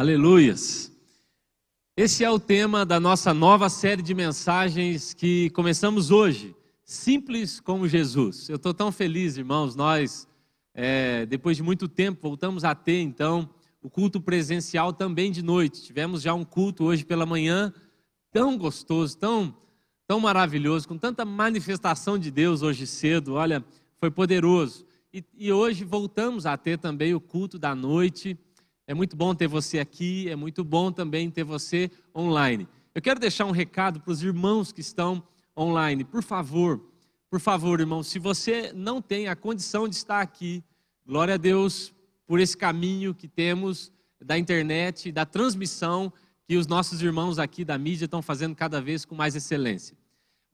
Aleluias. Esse é o tema da nossa nova série de mensagens que começamos hoje. Simples como Jesus. Eu estou tão feliz, irmãos. Nós, é, depois de muito tempo, voltamos a ter, então, o culto presencial também de noite. Tivemos já um culto hoje pela manhã, tão gostoso, tão, tão maravilhoso, com tanta manifestação de Deus hoje cedo. Olha, foi poderoso. E, e hoje voltamos a ter também o culto da noite é muito bom ter você aqui, é muito bom também ter você online. Eu quero deixar um recado para os irmãos que estão online. Por favor, por favor, irmão, se você não tem a condição de estar aqui, glória a Deus por esse caminho que temos da internet, da transmissão que os nossos irmãos aqui da mídia estão fazendo cada vez com mais excelência.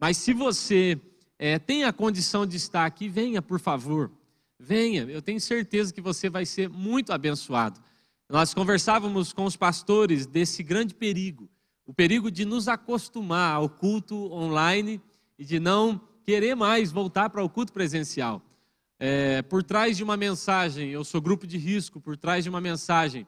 Mas se você é, tem a condição de estar aqui, venha, por favor. Venha, eu tenho certeza que você vai ser muito abençoado. Nós conversávamos com os pastores desse grande perigo, o perigo de nos acostumar ao culto online e de não querer mais voltar para o culto presencial. É, por trás de uma mensagem, eu sou grupo de risco, por trás de uma mensagem,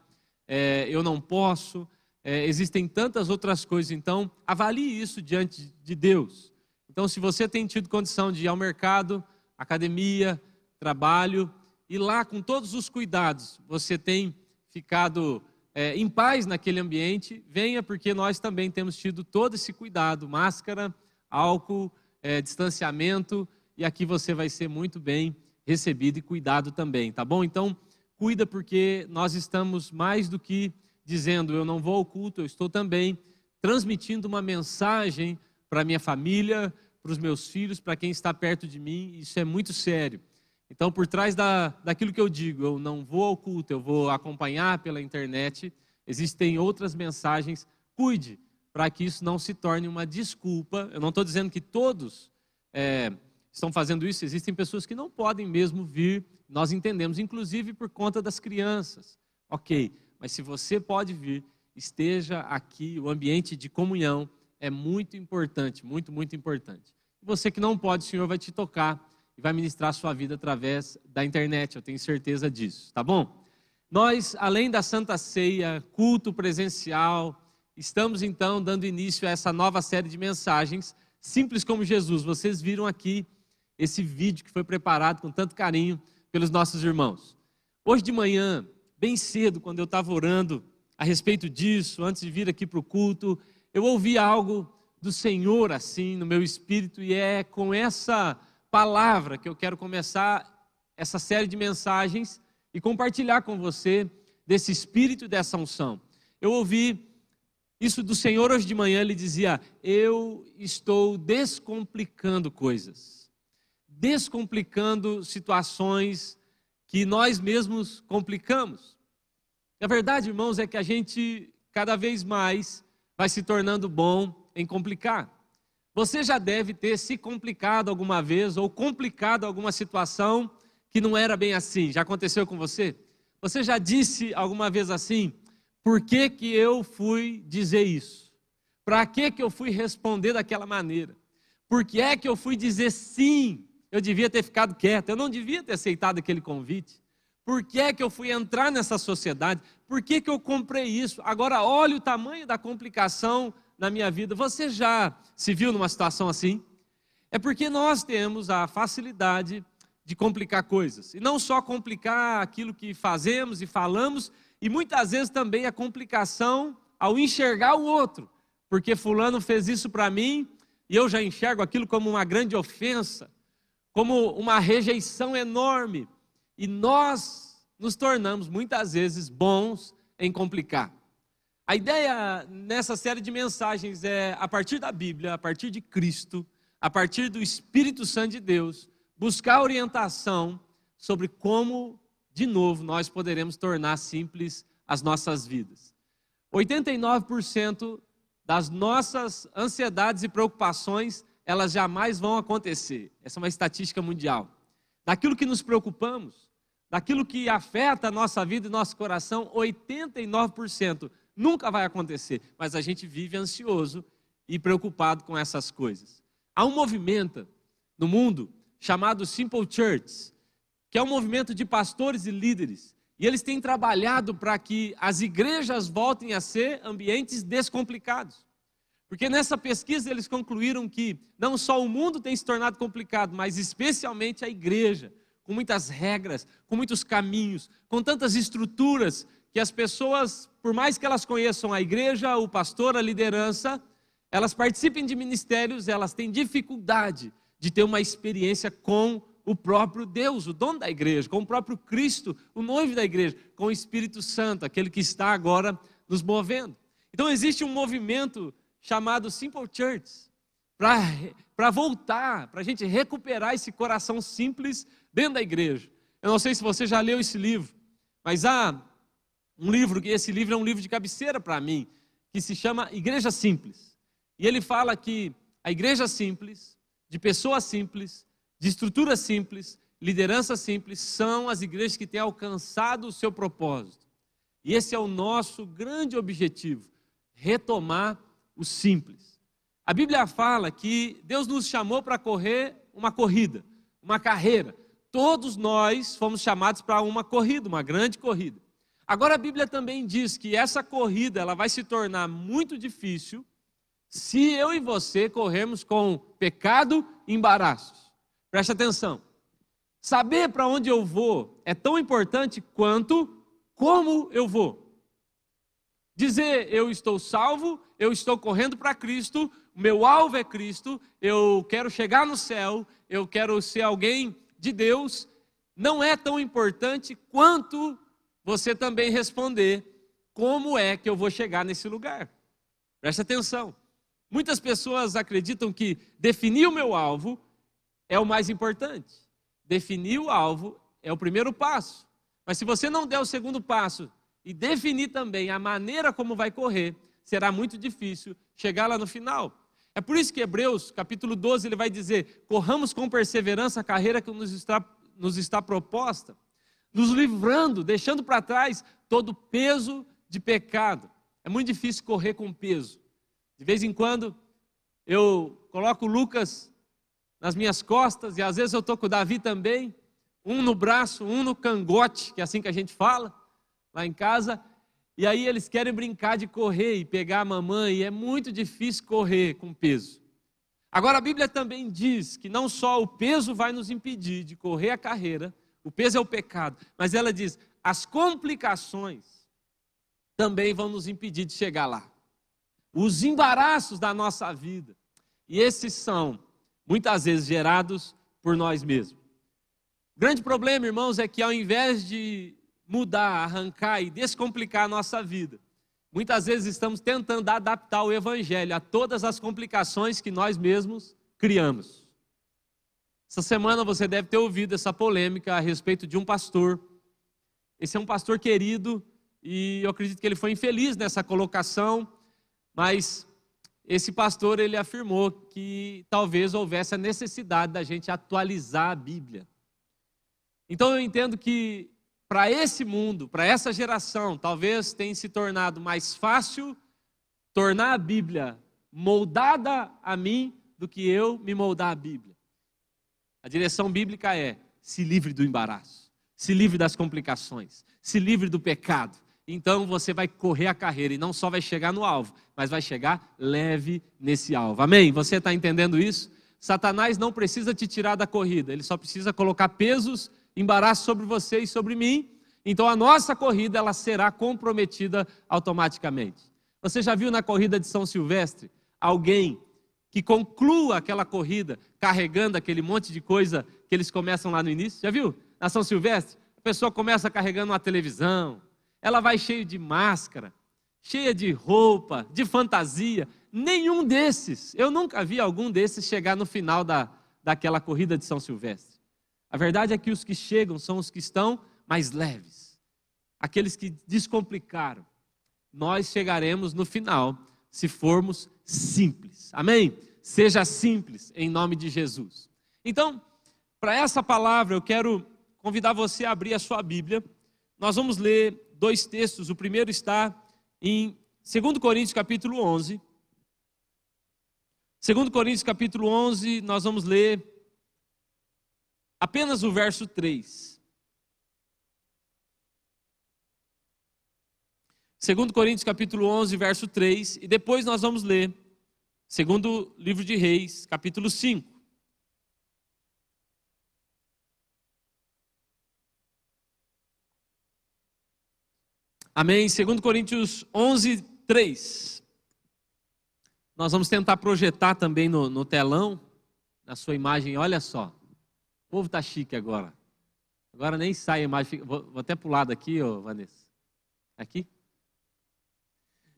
é, eu não posso, é, existem tantas outras coisas, então avalie isso diante de Deus. Então, se você tem tido condição de ir ao mercado, academia, trabalho, e lá com todos os cuidados, você tem ficado é, em paz naquele ambiente, venha, porque nós também temos tido todo esse cuidado: máscara, álcool, é, distanciamento, e aqui você vai ser muito bem recebido e cuidado também, tá bom? Então, cuida, porque nós estamos mais do que dizendo eu não vou ao culto, eu estou também transmitindo uma mensagem para minha família, para os meus filhos, para quem está perto de mim, isso é muito sério. Então, por trás da, daquilo que eu digo, eu não vou ao culto, eu vou acompanhar pela internet, existem outras mensagens. Cuide para que isso não se torne uma desculpa. Eu não estou dizendo que todos é, estão fazendo isso, existem pessoas que não podem mesmo vir, nós entendemos, inclusive por conta das crianças. Ok, mas se você pode vir, esteja aqui, o ambiente de comunhão é muito importante, muito, muito importante. Você que não pode, o Senhor vai te tocar e vai ministrar a sua vida através da internet, eu tenho certeza disso, tá bom? Nós, além da Santa Ceia, culto presencial, estamos então dando início a essa nova série de mensagens, simples como Jesus. Vocês viram aqui esse vídeo que foi preparado com tanto carinho pelos nossos irmãos. Hoje de manhã, bem cedo, quando eu estava orando a respeito disso, antes de vir aqui para o culto, eu ouvi algo do Senhor assim no meu espírito e é com essa palavra que eu quero começar essa série de mensagens e compartilhar com você desse espírito dessa unção. Eu ouvi isso do Senhor hoje de manhã, ele dizia: Eu estou descomplicando coisas, descomplicando situações que nós mesmos complicamos. A verdade, irmãos, é que a gente cada vez mais vai se tornando bom em complicar. Você já deve ter se complicado alguma vez ou complicado alguma situação que não era bem assim. Já aconteceu com você? Você já disse alguma vez assim: por que, que eu fui dizer isso? Para que, que eu fui responder daquela maneira? Por que é que eu fui dizer sim? Eu devia ter ficado quieto, eu não devia ter aceitado aquele convite. Por que é que eu fui entrar nessa sociedade? Por que, que eu comprei isso? Agora, olha o tamanho da complicação na minha vida. Você já se viu numa situação assim? É porque nós temos a facilidade de complicar coisas. E não só complicar aquilo que fazemos e falamos, e muitas vezes também a complicação ao enxergar o outro. Porque Fulano fez isso para mim e eu já enxergo aquilo como uma grande ofensa, como uma rejeição enorme. E nós nos tornamos muitas vezes bons em complicar. A ideia nessa série de mensagens é, a partir da Bíblia, a partir de Cristo, a partir do Espírito Santo de Deus, buscar orientação sobre como, de novo, nós poderemos tornar simples as nossas vidas. 89% das nossas ansiedades e preocupações, elas jamais vão acontecer. Essa é uma estatística mundial. Daquilo que nos preocupamos, daquilo que afeta a nossa vida e nosso coração, 89% nunca vai acontecer, mas a gente vive ansioso e preocupado com essas coisas. Há um movimento no mundo chamado Simple Church, que é um movimento de pastores e líderes E eles têm trabalhado para que as igrejas voltem a ser ambientes descomplicados. Porque nessa pesquisa eles concluíram que não só o mundo tem se tornado complicado, mas especialmente a igreja, com muitas regras, com muitos caminhos, com tantas estruturas, que as pessoas, por mais que elas conheçam a igreja, o pastor, a liderança, elas participem de ministérios, elas têm dificuldade de ter uma experiência com o próprio Deus, o dono da igreja, com o próprio Cristo, o noivo da igreja, com o Espírito Santo, aquele que está agora nos movendo. Então existe um movimento chamado Simple Church para voltar, para a gente recuperar esse coração simples dentro da igreja. Eu não sei se você já leu esse livro, mas há um livro, que esse livro é um livro de cabeceira para mim, que se chama Igreja Simples. E ele fala que a igreja simples, de pessoas simples, de estrutura simples, liderança simples, são as igrejas que têm alcançado o seu propósito. E esse é o nosso grande objetivo: retomar o simples. A Bíblia fala que Deus nos chamou para correr uma corrida, uma carreira. Todos nós fomos chamados para uma corrida, uma grande corrida. Agora a Bíblia também diz que essa corrida ela vai se tornar muito difícil se eu e você corrermos com pecado e embaraços. Preste atenção. Saber para onde eu vou é tão importante quanto como eu vou. Dizer eu estou salvo, eu estou correndo para Cristo, meu alvo é Cristo, eu quero chegar no céu, eu quero ser alguém de Deus, não é tão importante quanto você também responder como é que eu vou chegar nesse lugar. Preste atenção. Muitas pessoas acreditam que definir o meu alvo é o mais importante. Definir o alvo é o primeiro passo. Mas se você não der o segundo passo e definir também a maneira como vai correr, será muito difícil chegar lá no final. É por isso que Hebreus, capítulo 12, ele vai dizer: corramos com perseverança a carreira que nos está, nos está proposta, nos livrando, deixando para trás todo o peso de pecado. É muito difícil correr com peso. De vez em quando, eu coloco Lucas nas minhas costas, e às vezes eu estou com o Davi também, um no braço, um no cangote, que é assim que a gente fala, lá em casa, e aí eles querem brincar de correr e pegar a mamãe, e é muito difícil correr com peso. Agora a Bíblia também diz que não só o peso vai nos impedir de correr a carreira, o peso é o pecado, mas ela diz, as complicações também vão nos impedir de chegar lá. Os embaraços da nossa vida. E esses são muitas vezes gerados por nós mesmos. O grande problema, irmãos, é que ao invés de mudar, arrancar e descomplicar a nossa vida, muitas vezes estamos tentando adaptar o evangelho a todas as complicações que nós mesmos criamos. Essa semana você deve ter ouvido essa polêmica a respeito de um pastor. Esse é um pastor querido e eu acredito que ele foi infeliz nessa colocação, mas esse pastor ele afirmou que talvez houvesse a necessidade da gente atualizar a Bíblia. Então eu entendo que para esse mundo, para essa geração, talvez tenha se tornado mais fácil tornar a Bíblia moldada a mim do que eu me moldar a Bíblia. A direção bíblica é: se livre do embaraço, se livre das complicações, se livre do pecado, então você vai correr a carreira e não só vai chegar no alvo, mas vai chegar leve nesse alvo. Amém? Você está entendendo isso? Satanás não precisa te tirar da corrida, ele só precisa colocar pesos, embaraço sobre você e sobre mim. Então a nossa corrida ela será comprometida automaticamente. Você já viu na corrida de São Silvestre alguém que conclua aquela corrida carregando aquele monte de coisa que eles começam lá no início? Já viu? Na São Silvestre, a pessoa começa carregando uma televisão, ela vai cheia de máscara, cheia de roupa, de fantasia. Nenhum desses, eu nunca vi algum desses chegar no final da, daquela corrida de São Silvestre. A verdade é que os que chegam são os que estão mais leves, aqueles que descomplicaram. Nós chegaremos no final se formos simples. Amém? Seja simples em nome de Jesus. Então, para essa palavra, eu quero convidar você a abrir a sua Bíblia. Nós vamos ler dois textos. O primeiro está em 2 Coríntios capítulo 11. 2 Coríntios capítulo 11, nós vamos ler apenas o verso 3. 2 Coríntios capítulo 11, verso 3, e depois nós vamos ler segundo livro de Reis, capítulo 5. Amém. 2 Coríntios 11, 3. Nós vamos tentar projetar também no, no telão, na sua imagem. Olha só. O povo está chique agora. Agora nem sai a imagem. Vou, vou até pular daqui, ô Vanessa. Aqui?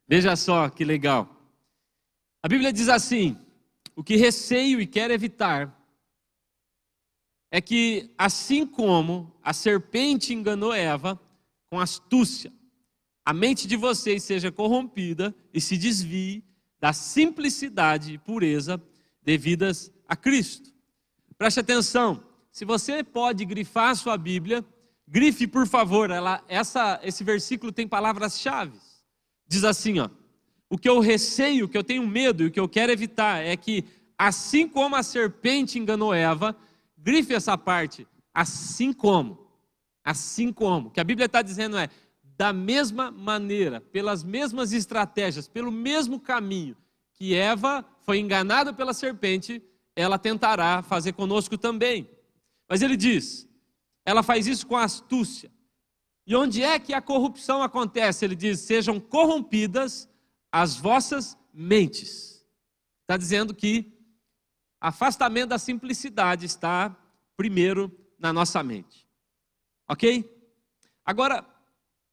Veja só que legal. A Bíblia diz assim: o que receio e quero evitar é que, assim como a serpente enganou Eva com astúcia, a mente de vocês seja corrompida e se desvie da simplicidade e pureza devidas a Cristo. Preste atenção, se você pode grifar a sua Bíblia, grife por favor, ela, essa, esse versículo tem palavras-chave. Diz assim, ó, o que eu receio, o que eu tenho medo e o que eu quero evitar é que, assim como a serpente enganou Eva, grife essa parte, assim como, assim como, o que a Bíblia está dizendo é, da mesma maneira, pelas mesmas estratégias, pelo mesmo caminho que Eva foi enganada pela serpente, ela tentará fazer conosco também. Mas ele diz, ela faz isso com astúcia. E onde é que a corrupção acontece? Ele diz: sejam corrompidas as vossas mentes. Está dizendo que afastamento da simplicidade está primeiro na nossa mente. Ok? Agora,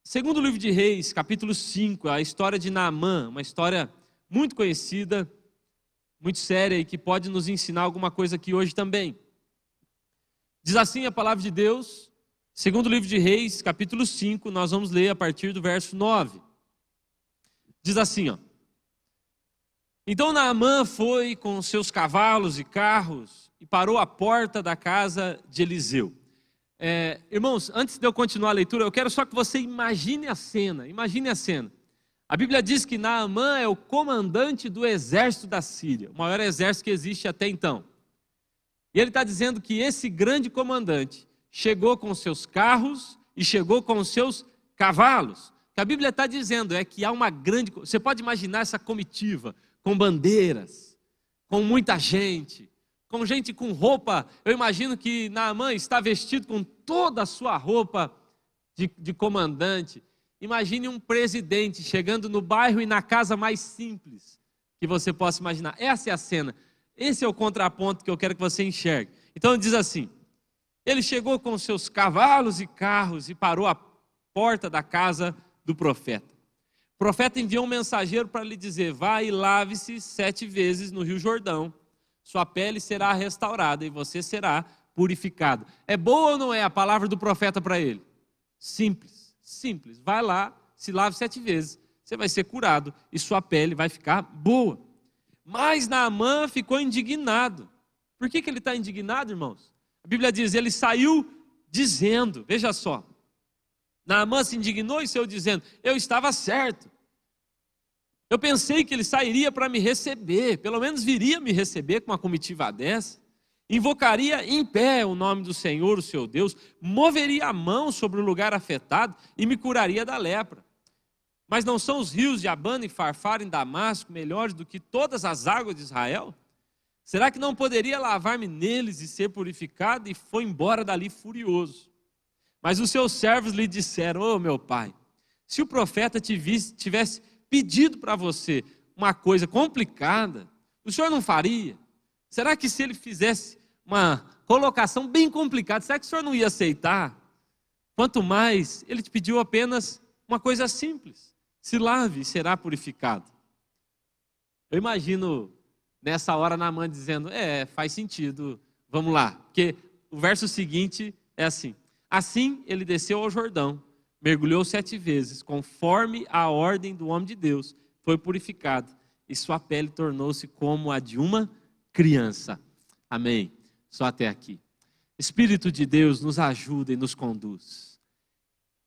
Segundo o livro de Reis, capítulo 5, a história de Naamã, uma história muito conhecida, muito séria e que pode nos ensinar alguma coisa aqui hoje também. Diz assim a palavra de Deus, segundo o livro de Reis, capítulo 5, nós vamos ler a partir do verso 9. Diz assim, ó. Então Naamã foi com seus cavalos e carros e parou à porta da casa de Eliseu. É, irmãos, antes de eu continuar a leitura, eu quero só que você imagine a cena. Imagine a cena. A Bíblia diz que Naamã é o comandante do exército da Síria, o maior exército que existe até então. E ele está dizendo que esse grande comandante chegou com seus carros e chegou com seus cavalos. Que a Bíblia está dizendo é que há uma grande. Você pode imaginar essa comitiva com bandeiras, com muita gente, com gente com roupa. Eu imagino que Naamã está vestido com toda a sua roupa de, de comandante. Imagine um presidente chegando no bairro e na casa mais simples que você possa imaginar. Essa é a cena. Esse é o contraponto que eu quero que você enxergue. Então diz assim: ele chegou com seus cavalos e carros e parou à porta da casa do profeta. O profeta enviou um mensageiro para lhe dizer: vá e lave-se sete vezes no Rio Jordão sua pele será restaurada e você será purificado. É boa ou não é a palavra do profeta para ele? Simples, simples. Vai lá, se lave sete vezes, você vai ser curado e sua pele vai ficar boa. Mas Naamã ficou indignado. Por que, que ele está indignado, irmãos? A Bíblia diz: ele saiu dizendo, veja só. Naamã se indignou e saiu dizendo: Eu estava certo. Eu pensei que ele sairia para me receber, pelo menos viria me receber com uma comitiva dessa. Invocaria em pé o nome do Senhor, o seu Deus, moveria a mão sobre o lugar afetado e me curaria da lepra. Mas não são os rios de Abana e Farfar em Damasco melhores do que todas as águas de Israel? Será que não poderia lavar-me neles e ser purificado? E foi embora dali furioso. Mas os seus servos lhe disseram: Ô oh, meu pai, se o profeta tivesse pedido para você uma coisa complicada, o senhor não faria? Será que se ele fizesse uma colocação bem complicada, será que o senhor não ia aceitar? Quanto mais, ele te pediu apenas uma coisa simples: se lave e será purificado. Eu imagino nessa hora na mãe dizendo: É, faz sentido, vamos lá. Porque o verso seguinte é assim: Assim ele desceu ao Jordão mergulhou sete vezes, conforme a ordem do homem de Deus, foi purificado, e sua pele tornou-se como a de uma criança. Amém. Só até aqui. Espírito de Deus nos ajuda e nos conduz.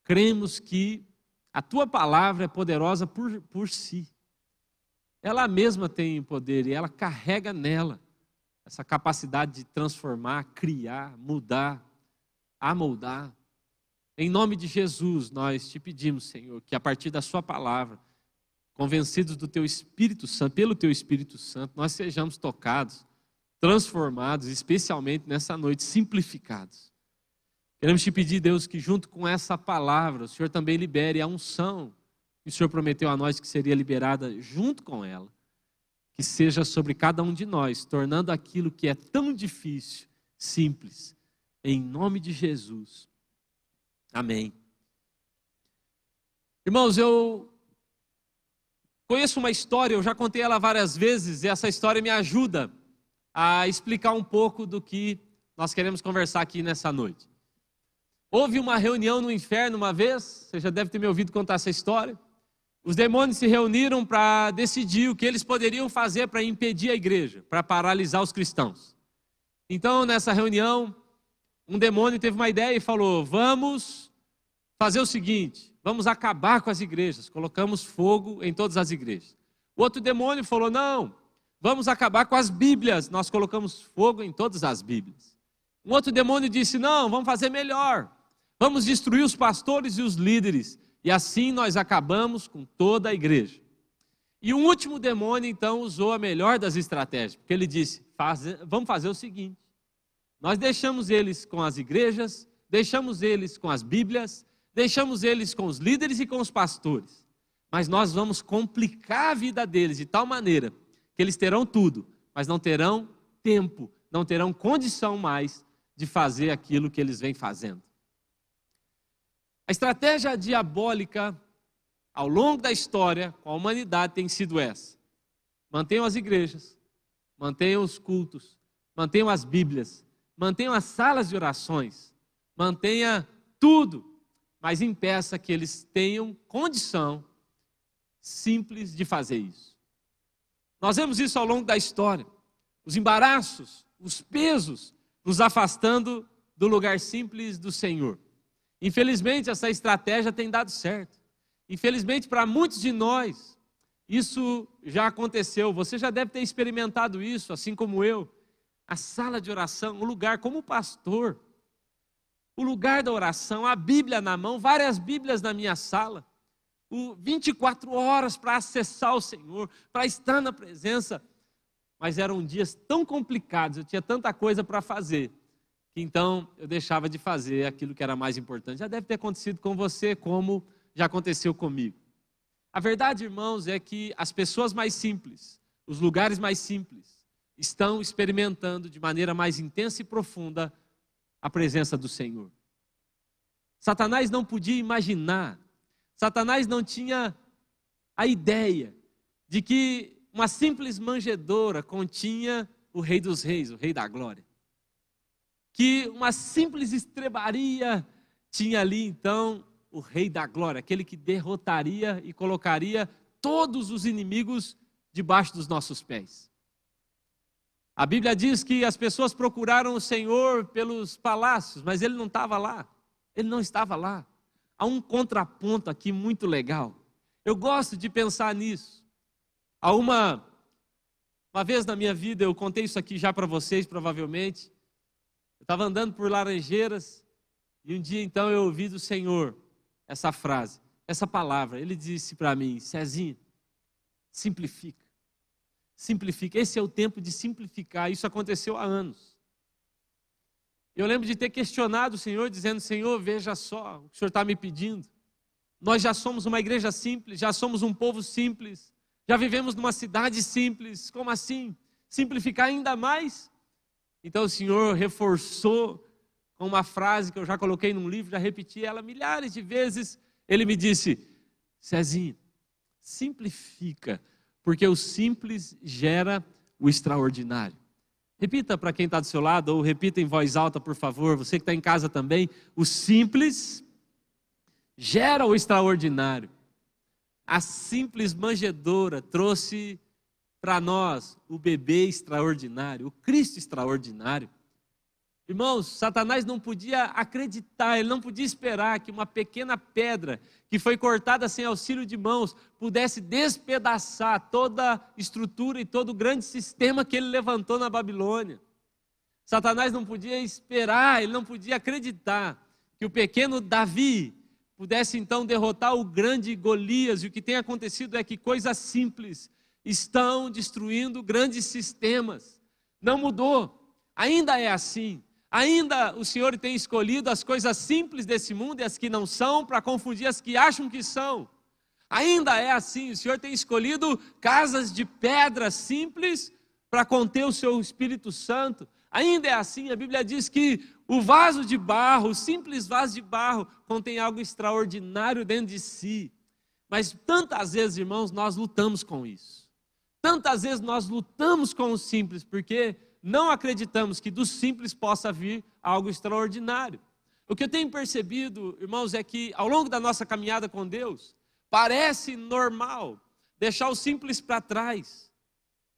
Cremos que a tua palavra é poderosa por, por si. Ela mesma tem poder e ela carrega nela essa capacidade de transformar, criar, mudar, amoldar. Em nome de Jesus, nós te pedimos, Senhor, que a partir da Sua palavra, convencidos do Teu Espírito Santo, pelo Teu Espírito Santo, nós sejamos tocados, transformados, especialmente nessa noite, simplificados. Queremos te pedir, Deus, que junto com essa palavra, o Senhor também libere a unção que o Senhor prometeu a nós que seria liberada junto com ela, que seja sobre cada um de nós, tornando aquilo que é tão difícil simples, em nome de Jesus. Amém. Irmãos, eu conheço uma história, eu já contei ela várias vezes, e essa história me ajuda a explicar um pouco do que nós queremos conversar aqui nessa noite. Houve uma reunião no inferno uma vez, você já deve ter me ouvido contar essa história. Os demônios se reuniram para decidir o que eles poderiam fazer para impedir a igreja, para paralisar os cristãos. Então, nessa reunião, um demônio teve uma ideia e falou: Vamos fazer o seguinte, vamos acabar com as igrejas. Colocamos fogo em todas as igrejas. O outro demônio falou: Não, vamos acabar com as Bíblias. Nós colocamos fogo em todas as Bíblias. Um outro demônio disse: Não, vamos fazer melhor. Vamos destruir os pastores e os líderes. E assim nós acabamos com toda a igreja. E o último demônio, então, usou a melhor das estratégias, porque ele disse: vamos fazer o seguinte: nós deixamos eles com as igrejas, deixamos eles com as Bíblias, deixamos eles com os líderes e com os pastores, mas nós vamos complicar a vida deles de tal maneira que eles terão tudo, mas não terão tempo, não terão condição mais de fazer aquilo que eles vêm fazendo. A estratégia diabólica ao longo da história com a humanidade tem sido essa: mantenham as igrejas, mantenham os cultos, mantenham as Bíblias, mantenham as salas de orações, mantenha tudo, mas impeça que eles tenham condição simples de fazer isso. Nós vemos isso ao longo da história. Os embaraços, os pesos, nos afastando do lugar simples do Senhor. Infelizmente, essa estratégia tem dado certo. Infelizmente, para muitos de nós, isso já aconteceu. Você já deve ter experimentado isso, assim como eu. A sala de oração, o lugar como pastor, o lugar da oração, a Bíblia na mão, várias Bíblias na minha sala, o 24 horas para acessar o Senhor, para estar na presença. Mas eram dias tão complicados, eu tinha tanta coisa para fazer, então eu deixava de fazer aquilo que era mais importante. Já deve ter acontecido com você, como já aconteceu comigo. A verdade, irmãos, é que as pessoas mais simples, os lugares mais simples, estão experimentando de maneira mais intensa e profunda a presença do Senhor. Satanás não podia imaginar, Satanás não tinha a ideia de que uma simples manjedoura continha o Rei dos Reis, o Rei da Glória que uma simples estrebaria tinha ali então o Rei da Glória, aquele que derrotaria e colocaria todos os inimigos debaixo dos nossos pés. A Bíblia diz que as pessoas procuraram o Senhor pelos palácios, mas ele não estava lá. Ele não estava lá. Há um contraponto aqui muito legal. Eu gosto de pensar nisso. Há uma uma vez na minha vida, eu contei isso aqui já para vocês, provavelmente. Eu estava andando por Laranjeiras e um dia então eu ouvi do Senhor essa frase, essa palavra. Ele disse para mim: Cezinho, simplifica. Simplifica. Esse é o tempo de simplificar. Isso aconteceu há anos. Eu lembro de ter questionado o Senhor, dizendo: Senhor, veja só o que o Senhor está me pedindo. Nós já somos uma igreja simples, já somos um povo simples, já vivemos numa cidade simples. Como assim? Simplificar ainda mais? Então o Senhor reforçou com uma frase que eu já coloquei num livro, já repeti ela milhares de vezes. Ele me disse: Cezinho, simplifica, porque o simples gera o extraordinário. Repita para quem está do seu lado, ou repita em voz alta, por favor, você que está em casa também. O simples gera o extraordinário. A simples manjedoura trouxe para nós o bebê extraordinário, o Cristo extraordinário. Irmãos, Satanás não podia acreditar, ele não podia esperar que uma pequena pedra que foi cortada sem auxílio de mãos pudesse despedaçar toda a estrutura e todo o grande sistema que ele levantou na Babilônia. Satanás não podia esperar, ele não podia acreditar que o pequeno Davi pudesse então derrotar o grande Golias. E o que tem acontecido é que coisas simples estão destruindo grandes sistemas. Não mudou, ainda é assim. Ainda o Senhor tem escolhido as coisas simples desse mundo e as que não são, para confundir as que acham que são. Ainda é assim, o Senhor tem escolhido casas de pedra simples para conter o seu Espírito Santo. Ainda é assim, a Bíblia diz que o vaso de barro, o simples vaso de barro, contém algo extraordinário dentro de si. Mas tantas vezes, irmãos, nós lutamos com isso. Tantas vezes nós lutamos com o simples, porque não acreditamos que do simples possa vir algo extraordinário. O que eu tenho percebido, irmãos, é que ao longo da nossa caminhada com Deus, parece normal deixar o simples para trás.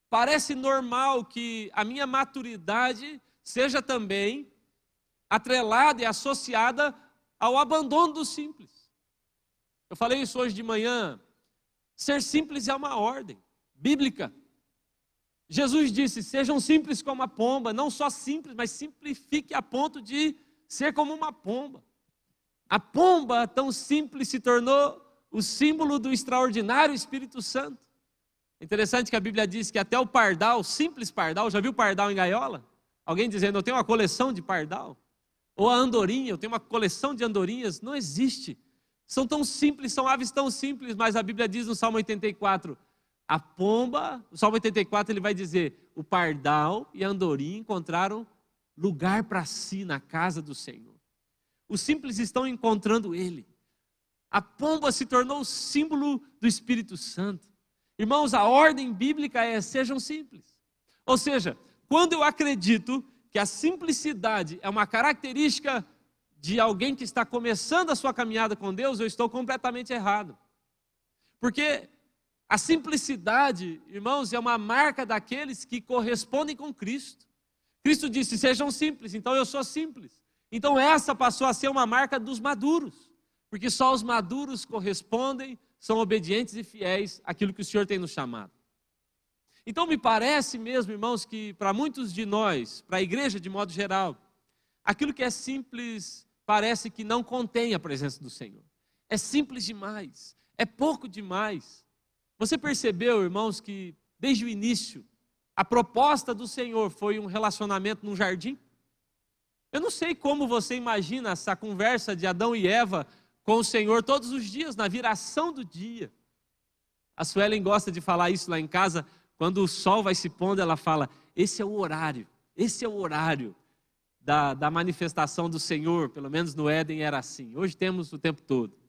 Parece normal que a minha maturidade seja também atrelada e associada ao abandono do simples. Eu falei isso hoje de manhã. Ser simples é uma ordem bíblica. Jesus disse: sejam simples como a pomba, não só simples, mas simplifique a ponto de ser como uma pomba. A pomba tão simples se tornou o símbolo do extraordinário Espírito Santo. Interessante que a Bíblia diz que até o pardal, simples pardal, já viu pardal em gaiola? Alguém dizendo, eu tenho uma coleção de pardal. Ou a andorinha, eu tenho uma coleção de andorinhas. Não existe. São tão simples, são aves tão simples, mas a Bíblia diz no Salmo 84: a pomba, o Salmo 84 ele vai dizer: o pardal e a andorinha encontraram lugar para si na casa do Senhor. Os simples estão encontrando ele. A pomba se tornou o símbolo do Espírito Santo. Irmãos, a ordem bíblica é sejam simples. Ou seja, quando eu acredito que a simplicidade é uma característica de alguém que está começando a sua caminhada com Deus, eu estou completamente errado. Porque a simplicidade, irmãos, é uma marca daqueles que correspondem com Cristo. Cristo disse: sejam simples, então eu sou simples. Então essa passou a ser uma marca dos maduros, porque só os maduros correspondem, são obedientes e fiéis àquilo que o Senhor tem nos chamado. Então me parece mesmo, irmãos, que para muitos de nós, para a igreja de modo geral, aquilo que é simples parece que não contém a presença do Senhor. É simples demais, é pouco demais. Você percebeu, irmãos, que desde o início a proposta do Senhor foi um relacionamento num jardim? Eu não sei como você imagina essa conversa de Adão e Eva com o Senhor todos os dias, na viração do dia. A Suelen gosta de falar isso lá em casa, quando o sol vai se pondo, ela fala: esse é o horário, esse é o horário da, da manifestação do Senhor, pelo menos no Éden era assim. Hoje temos o tempo todo.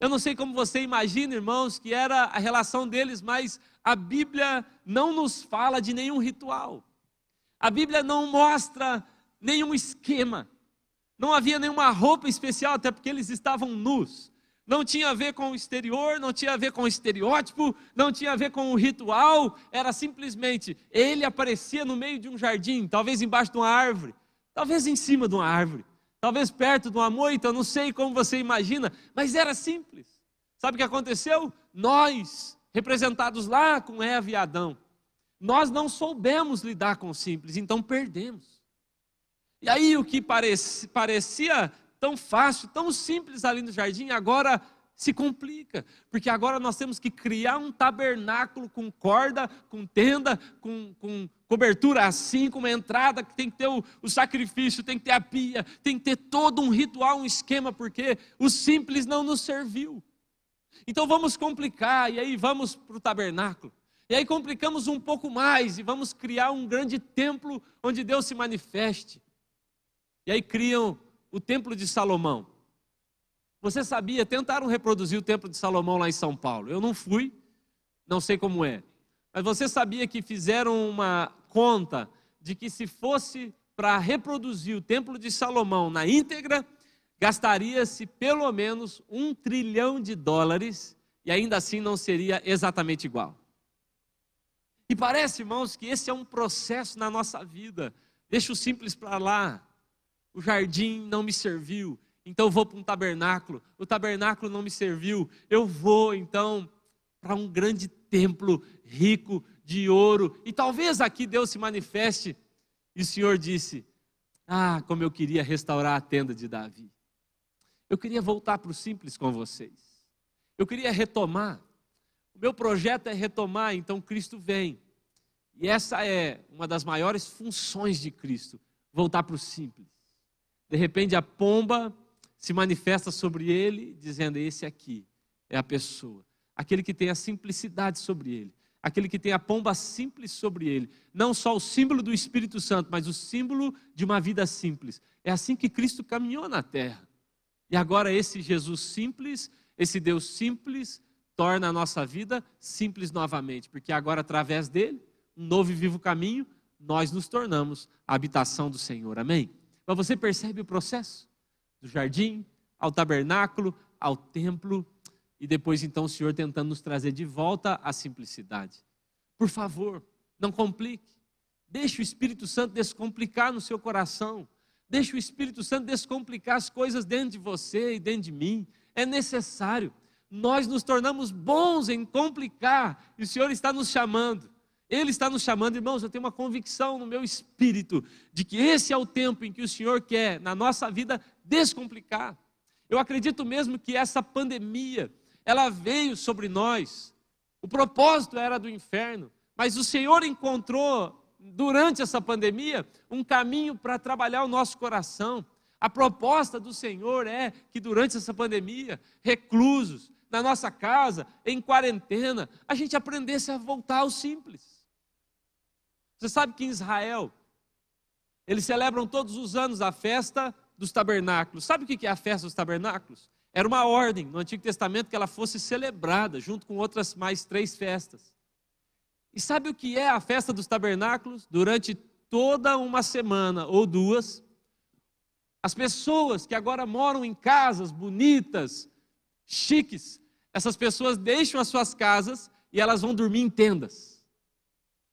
Eu não sei como você imagina, irmãos, que era a relação deles, mas a Bíblia não nos fala de nenhum ritual. A Bíblia não mostra nenhum esquema. Não havia nenhuma roupa especial, até porque eles estavam nus. Não tinha a ver com o exterior, não tinha a ver com o estereótipo, não tinha a ver com o ritual, era simplesmente ele aparecia no meio de um jardim, talvez embaixo de uma árvore, talvez em cima de uma árvore talvez perto de uma moita, não sei como você imagina, mas era simples. Sabe o que aconteceu? Nós, representados lá com Eva e Adão, nós não soubemos lidar com o simples, então perdemos. E aí o que parecia, parecia tão fácil, tão simples ali no jardim, agora se complica, porque agora nós temos que criar um tabernáculo com corda, com tenda, com, com cobertura assim, com uma entrada que tem que ter o, o, sacrifício, tem que ter a pia, tem que ter todo um ritual, um esquema, porque o simples não nos serviu. Então vamos complicar, e aí vamos para o tabernáculo. E aí complicamos um pouco mais e vamos criar um grande templo onde Deus se manifeste. E aí criam o templo de Salomão. Você sabia, tentaram reproduzir o Templo de Salomão lá em São Paulo. Eu não fui, não sei como é. Mas você sabia que fizeram uma conta de que se fosse para reproduzir o Templo de Salomão na íntegra, gastaria-se pelo menos um trilhão de dólares e ainda assim não seria exatamente igual. E parece, irmãos, que esse é um processo na nossa vida. Deixa o simples para lá. O jardim não me serviu. Então vou para um tabernáculo. O tabernáculo não me serviu. Eu vou então para um grande templo rico de ouro. E talvez aqui Deus se manifeste. E o Senhor disse: Ah, como eu queria restaurar a tenda de Davi. Eu queria voltar para o simples com vocês. Eu queria retomar. O meu projeto é retomar, então Cristo vem. E essa é uma das maiores funções de Cristo, voltar para o simples. De repente a pomba se manifesta sobre ele, dizendo: Esse aqui é a pessoa, aquele que tem a simplicidade sobre ele, aquele que tem a pomba simples sobre ele. Não só o símbolo do Espírito Santo, mas o símbolo de uma vida simples. É assim que Cristo caminhou na terra. E agora esse Jesus simples, esse Deus simples, torna a nossa vida simples novamente, porque agora através dele, um novo e vivo caminho, nós nos tornamos a habitação do Senhor. Amém? Mas você percebe o processo? Do jardim ao tabernáculo, ao templo, e depois então o Senhor tentando nos trazer de volta à simplicidade. Por favor, não complique. Deixe o Espírito Santo descomplicar no seu coração. Deixe o Espírito Santo descomplicar as coisas dentro de você e dentro de mim. É necessário. Nós nos tornamos bons em complicar e o Senhor está nos chamando. Ele está nos chamando, irmãos. Eu tenho uma convicção no meu espírito de que esse é o tempo em que o Senhor quer, na nossa vida, descomplicar. Eu acredito mesmo que essa pandemia, ela veio sobre nós. O propósito era do inferno, mas o Senhor encontrou durante essa pandemia, um caminho para trabalhar o nosso coração. A proposta do Senhor é que durante essa pandemia, reclusos, na nossa casa, em quarentena, a gente aprendesse a voltar ao simples. Você sabe que em Israel, eles celebram todos os anos a festa dos tabernáculos. Sabe o que é a festa dos tabernáculos? Era uma ordem no Antigo Testamento que ela fosse celebrada junto com outras mais três festas. E sabe o que é a festa dos tabernáculos? Durante toda uma semana ou duas, as pessoas que agora moram em casas bonitas, chiques, essas pessoas deixam as suas casas e elas vão dormir em tendas.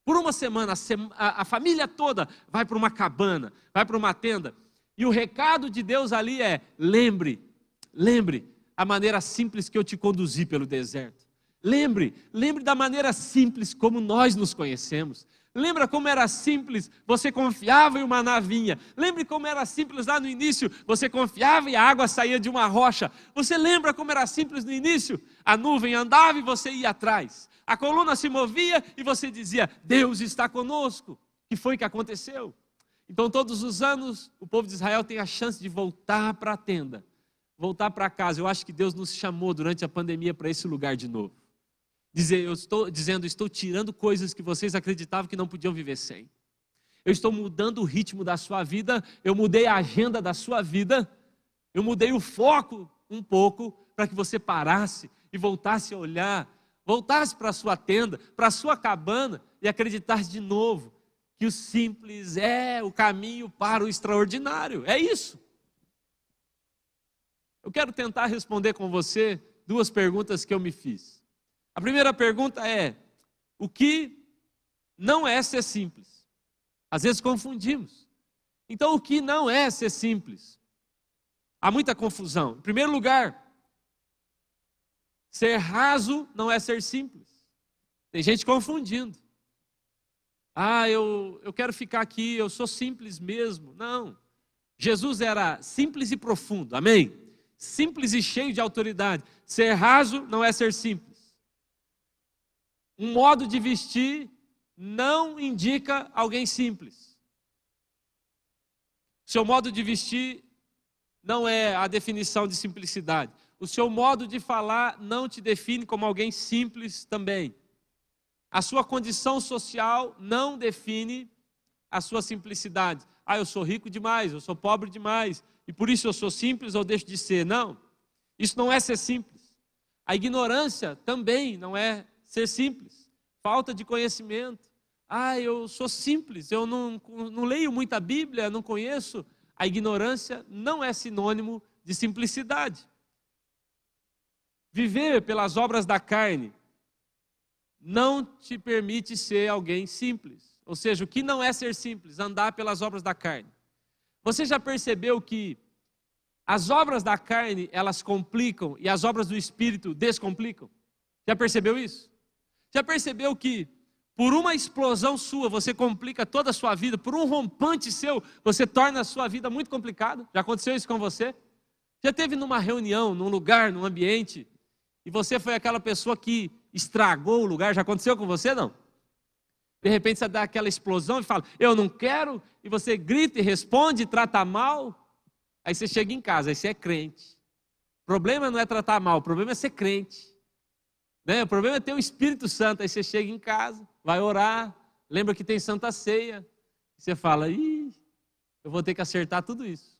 Por uma semana, a, a família toda vai para uma cabana, vai para uma tenda. E o recado de Deus ali é: lembre, lembre a maneira simples que eu te conduzi pelo deserto. Lembre, lembre da maneira simples como nós nos conhecemos. Lembra como era simples, você confiava em uma navinha. Lembre como era simples lá no início, você confiava e a água saía de uma rocha. Você lembra como era simples no início? A nuvem andava e você ia atrás. A coluna se movia e você dizia: Deus está conosco. Que foi que aconteceu? Então, todos os anos, o povo de Israel tem a chance de voltar para a tenda, voltar para casa. Eu acho que Deus nos chamou durante a pandemia para esse lugar de novo dizer, eu estou dizendo, estou tirando coisas que vocês acreditavam que não podiam viver sem. Eu estou mudando o ritmo da sua vida, eu mudei a agenda da sua vida, eu mudei o foco um pouco para que você parasse e voltasse a olhar, voltasse para a sua tenda, para a sua cabana e acreditasse de novo que o simples é o caminho para o extraordinário. É isso. Eu quero tentar responder com você duas perguntas que eu me fiz. A primeira pergunta é: o que não é ser simples? Às vezes confundimos. Então, o que não é ser simples? Há muita confusão. Em primeiro lugar, ser raso não é ser simples. Tem gente confundindo. Ah, eu, eu quero ficar aqui, eu sou simples mesmo. Não. Jesus era simples e profundo, amém? Simples e cheio de autoridade. Ser raso não é ser simples. Um modo de vestir não indica alguém simples. Seu modo de vestir não é a definição de simplicidade. O seu modo de falar não te define como alguém simples também. A sua condição social não define a sua simplicidade. Ah, eu sou rico demais, eu sou pobre demais, e por isso eu sou simples ou deixo de ser. Não, isso não é ser simples. A ignorância também não é ser simples, falta de conhecimento. Ah, eu sou simples, eu não, não leio muita Bíblia, não conheço. A ignorância não é sinônimo de simplicidade. Viver pelas obras da carne não te permite ser alguém simples. Ou seja, o que não é ser simples? Andar pelas obras da carne. Você já percebeu que as obras da carne, elas complicam e as obras do espírito descomplicam? Já percebeu isso? Já percebeu que por uma explosão sua você complica toda a sua vida, por um rompante seu você torna a sua vida muito complicada? Já aconteceu isso com você? Já teve numa reunião, num lugar, num ambiente, e você foi aquela pessoa que estragou o lugar? Já aconteceu com você, não? De repente você dá aquela explosão e fala, eu não quero, e você grita e responde, trata mal. Aí você chega em casa, aí você é crente. O problema não é tratar mal, o problema é ser crente. Né? O problema é ter o Espírito Santo. Aí você chega em casa, vai orar, lembra que tem Santa Ceia. Você fala, ih, eu vou ter que acertar tudo isso.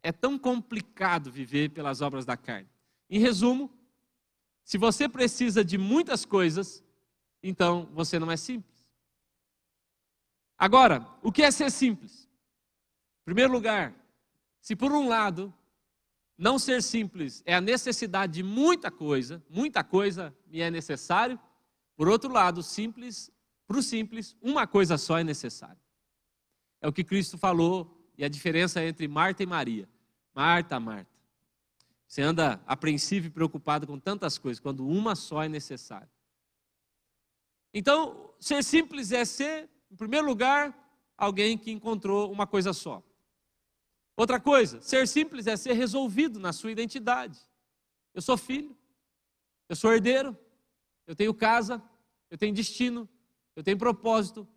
É tão complicado viver pelas obras da carne. Em resumo, se você precisa de muitas coisas, então você não é simples. Agora, o que é ser simples? Em primeiro lugar, se por um lado, não ser simples é a necessidade de muita coisa, muita coisa me é necessário, por outro lado, simples, para o simples, uma coisa só é necessária. É o que Cristo falou e a diferença entre Marta e Maria. Marta, Marta. Você anda apreensivo e preocupado com tantas coisas, quando uma só é necessária. Então, ser simples é ser em primeiro lugar, alguém que encontrou uma coisa só. Outra coisa, ser simples é ser resolvido na sua identidade. Eu sou filho, eu sou herdeiro, eu tenho casa, eu tenho destino, eu tenho propósito,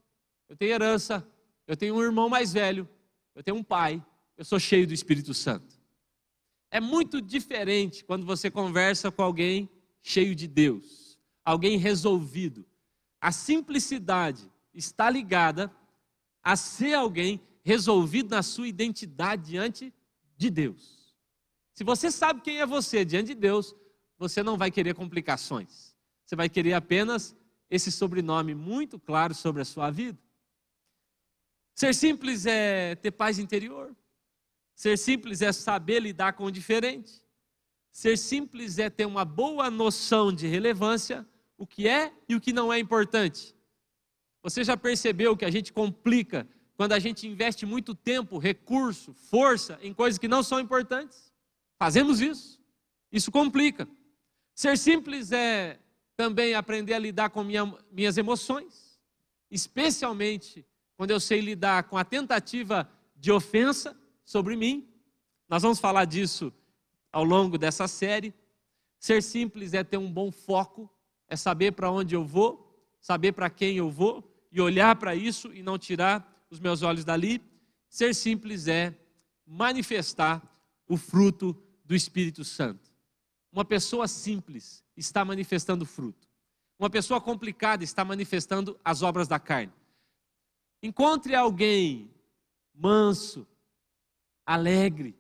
eu tenho herança, eu tenho um irmão mais velho, eu tenho um pai, eu sou cheio do Espírito Santo. É muito diferente quando você conversa com alguém cheio de Deus, alguém resolvido. A simplicidade está ligada a ser alguém resolvido na sua identidade diante de Deus. Se você sabe quem é você diante de Deus, você não vai querer complicações. Você vai querer apenas esse sobrenome muito claro sobre a sua vida. Ser simples é ter paz interior. Ser simples é saber lidar com o diferente. Ser simples é ter uma boa noção de relevância, o que é e o que não é importante. Você já percebeu que a gente complica quando a gente investe muito tempo, recurso, força em coisas que não são importantes? Fazemos isso. Isso complica. Ser simples é também aprender a lidar com minha, minhas emoções, especialmente quando eu sei lidar com a tentativa de ofensa sobre mim. Nós vamos falar disso ao longo dessa série. Ser simples é ter um bom foco, é saber para onde eu vou, saber para quem eu vou e olhar para isso e não tirar os meus olhos dali. Ser simples é manifestar o fruto do Espírito Santo. Uma pessoa simples está manifestando fruto. Uma pessoa complicada está manifestando as obras da carne. Encontre alguém manso, alegre,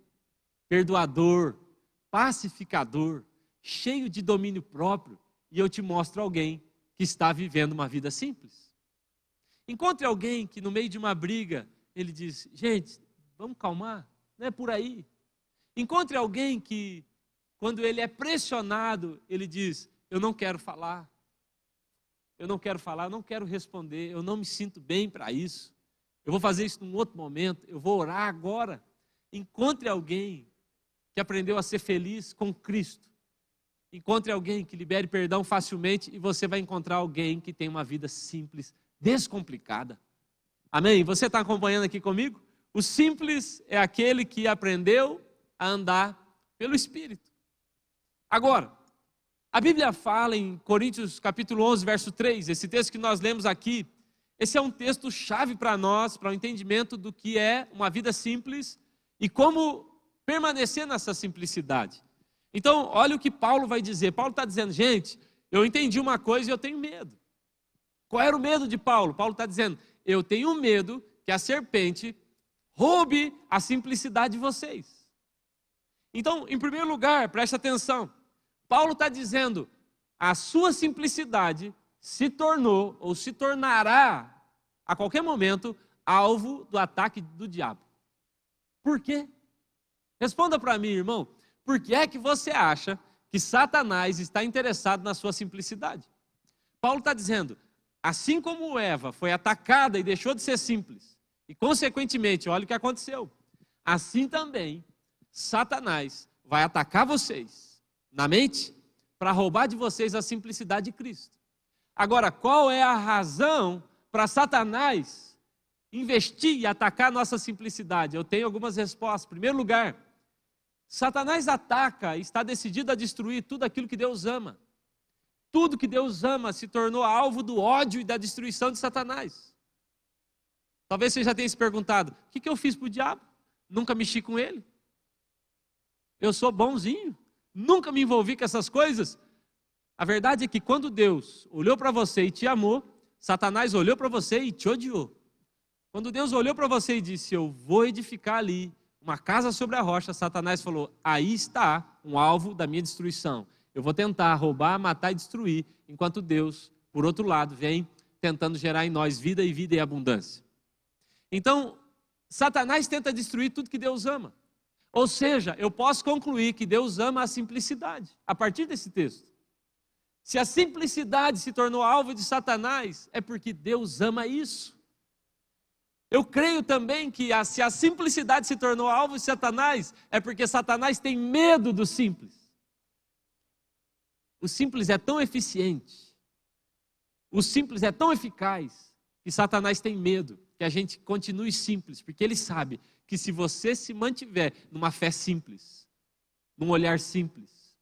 perdoador, pacificador, cheio de domínio próprio, e eu te mostro alguém que está vivendo uma vida simples. Encontre alguém que no meio de uma briga, ele diz: gente, vamos calmar, não é por aí. Encontre alguém que, quando ele é pressionado, ele diz: eu não quero falar, eu não quero falar, eu não quero responder, eu não me sinto bem para isso. Eu vou fazer isso num outro momento, eu vou orar agora. Encontre alguém que aprendeu a ser feliz com Cristo. Encontre alguém que libere perdão facilmente e você vai encontrar alguém que tem uma vida simples, descomplicada. Amém? Você está acompanhando aqui comigo? O simples é aquele que aprendeu a andar pelo Espírito. Agora, a Bíblia fala em Coríntios capítulo 11, verso 3, esse texto que nós lemos aqui, esse é um texto chave para nós, para o entendimento do que é uma vida simples e como permanecer nessa simplicidade. Então, olha o que Paulo vai dizer. Paulo está dizendo, gente, eu entendi uma coisa e eu tenho medo. Qual era o medo de Paulo? Paulo está dizendo: eu tenho medo que a serpente roube a simplicidade de vocês. Então, em primeiro lugar, preste atenção. Paulo está dizendo: a sua simplicidade se tornou ou se tornará a qualquer momento alvo do ataque do diabo. Por quê? Responda para mim, irmão. Por que é que você acha que Satanás está interessado na sua simplicidade? Paulo está dizendo: Assim como Eva foi atacada e deixou de ser simples, e consequentemente, olha o que aconteceu. Assim também, Satanás vai atacar vocês na mente para roubar de vocês a simplicidade de Cristo. Agora, qual é a razão para Satanás investir e atacar nossa simplicidade? Eu tenho algumas respostas. Em primeiro lugar, Satanás ataca e está decidido a destruir tudo aquilo que Deus ama. Tudo que Deus ama se tornou alvo do ódio e da destruição de Satanás. Talvez você já tenha se perguntado: o que, que eu fiz para o diabo? Nunca mexi com ele. Eu sou bonzinho, nunca me envolvi com essas coisas. A verdade é que quando Deus olhou para você e te amou, Satanás olhou para você e te odiou. Quando Deus olhou para você e disse: Eu vou edificar ali uma casa sobre a rocha, Satanás falou: Aí está um alvo da minha destruição. Eu vou tentar roubar, matar e destruir, enquanto Deus, por outro lado, vem tentando gerar em nós vida e vida e abundância. Então, Satanás tenta destruir tudo que Deus ama. Ou seja, eu posso concluir que Deus ama a simplicidade, a partir desse texto. Se a simplicidade se tornou alvo de Satanás, é porque Deus ama isso. Eu creio também que a, se a simplicidade se tornou alvo de Satanás, é porque Satanás tem medo do simples. O simples é tão eficiente, o simples é tão eficaz, que Satanás tem medo que a gente continue simples, porque ele sabe que se você se mantiver numa fé simples, num olhar simples,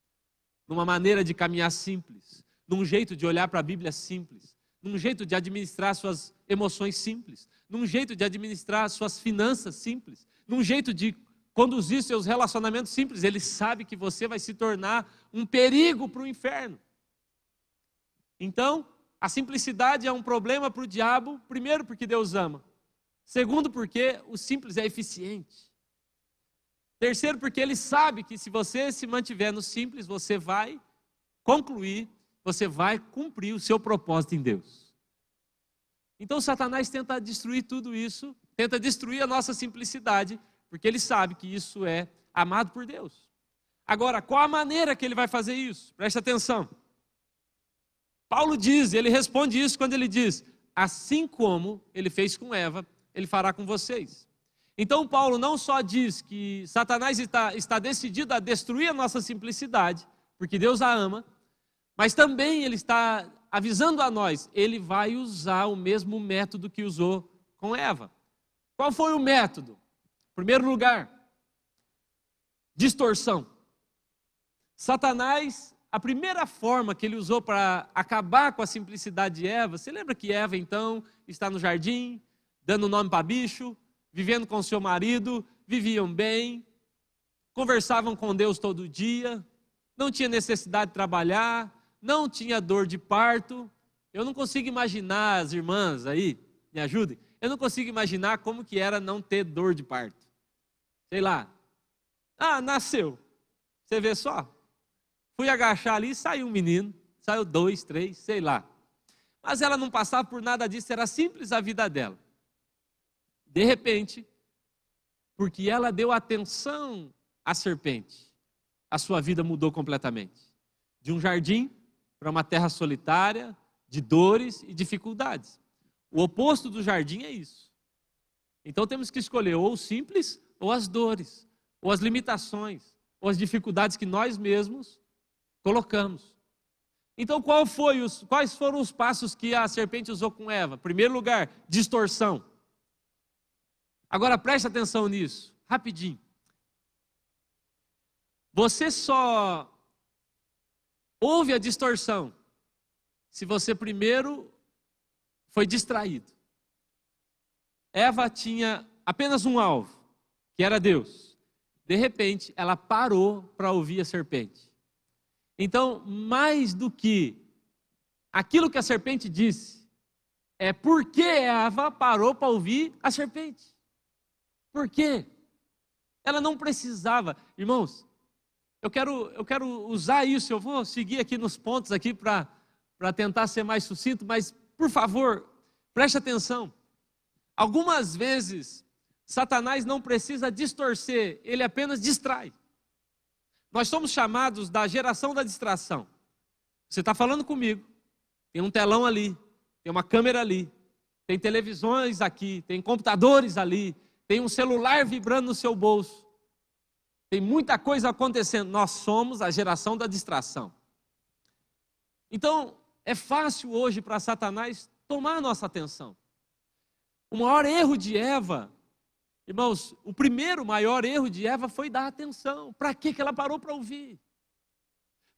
numa maneira de caminhar simples, num jeito de olhar para a Bíblia simples, num jeito de administrar suas emoções simples, num jeito de administrar suas finanças simples, num jeito de conduzir seus relacionamentos simples, ele sabe que você vai se tornar um perigo para o inferno. Então, a simplicidade é um problema para o diabo, primeiro porque Deus ama. Segundo, porque o simples é eficiente. Terceiro, porque ele sabe que se você se mantiver no simples, você vai concluir, você vai cumprir o seu propósito em Deus. Então, Satanás tenta destruir tudo isso, tenta destruir a nossa simplicidade, porque ele sabe que isso é amado por Deus. Agora, qual a maneira que ele vai fazer isso? Preste atenção. Paulo diz, ele responde isso quando ele diz: assim como ele fez com Eva, ele fará com vocês. Então, Paulo não só diz que Satanás está, está decidido a destruir a nossa simplicidade, porque Deus a ama, mas também ele está avisando a nós, ele vai usar o mesmo método que usou com Eva. Qual foi o método? Primeiro lugar, distorção. Satanás, a primeira forma que ele usou para acabar com a simplicidade de Eva, você lembra que Eva então está no jardim, dando nome para bicho, vivendo com seu marido, viviam bem, conversavam com Deus todo dia, não tinha necessidade de trabalhar, não tinha dor de parto. Eu não consigo imaginar as irmãs aí, me ajudem. Eu não consigo imaginar como que era não ter dor de parto. Sei lá. Ah, nasceu. Você vê só. Fui agachar ali saiu um menino. Saiu dois, três, sei lá. Mas ela não passava por nada disso, era simples a vida dela. De repente, porque ela deu atenção à serpente, a sua vida mudou completamente. De um jardim para uma terra solitária, de dores e dificuldades. O oposto do jardim é isso. Então temos que escolher ou simples ou as dores, ou as limitações, ou as dificuldades que nós mesmos colocamos. Então, qual os, quais foram os passos que a serpente usou com Eva? Primeiro lugar, distorção. Agora preste atenção nisso, rapidinho. Você só ouve a distorção se você primeiro foi distraído. Eva tinha apenas um alvo, que era Deus. De repente, ela parou para ouvir a serpente. Então, mais do que aquilo que a serpente disse, é porque Eva parou para ouvir a serpente. Por quê? Ela não precisava. Irmãos, eu quero, eu quero usar isso, eu vou seguir aqui nos pontos aqui para tentar ser mais sucinto, mas, por favor, preste atenção. Algumas vezes, Satanás não precisa distorcer, ele apenas distrai. Nós somos chamados da geração da distração. Você está falando comigo, tem um telão ali, tem uma câmera ali, tem televisões aqui, tem computadores ali, tem um celular vibrando no seu bolso, tem muita coisa acontecendo. Nós somos a geração da distração. Então, é fácil hoje para Satanás tomar nossa atenção. O maior erro de Eva Irmãos, o primeiro maior erro de Eva foi dar atenção. Para que ela parou para ouvir?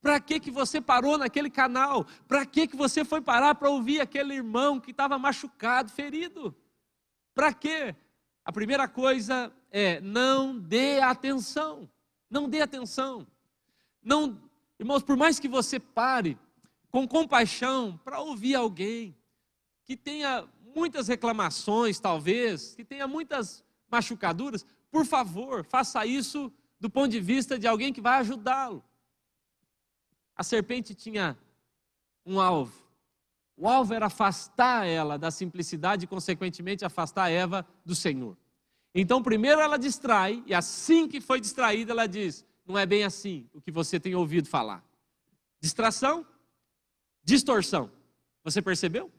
Para que, que você parou naquele canal? Para que, que você foi parar para ouvir aquele irmão que estava machucado, ferido? Para quê? A primeira coisa é não dê atenção. Não dê atenção. Não, irmãos, por mais que você pare com compaixão para ouvir alguém que tenha muitas reclamações, talvez, que tenha muitas machucaduras, por favor, faça isso do ponto de vista de alguém que vai ajudá-lo. A serpente tinha um alvo. O alvo era afastar ela da simplicidade e, consequentemente, afastar Eva do Senhor. Então, primeiro ela distrai, e assim que foi distraída, ela diz: Não é bem assim o que você tem ouvido falar. Distração, distorção. Você percebeu?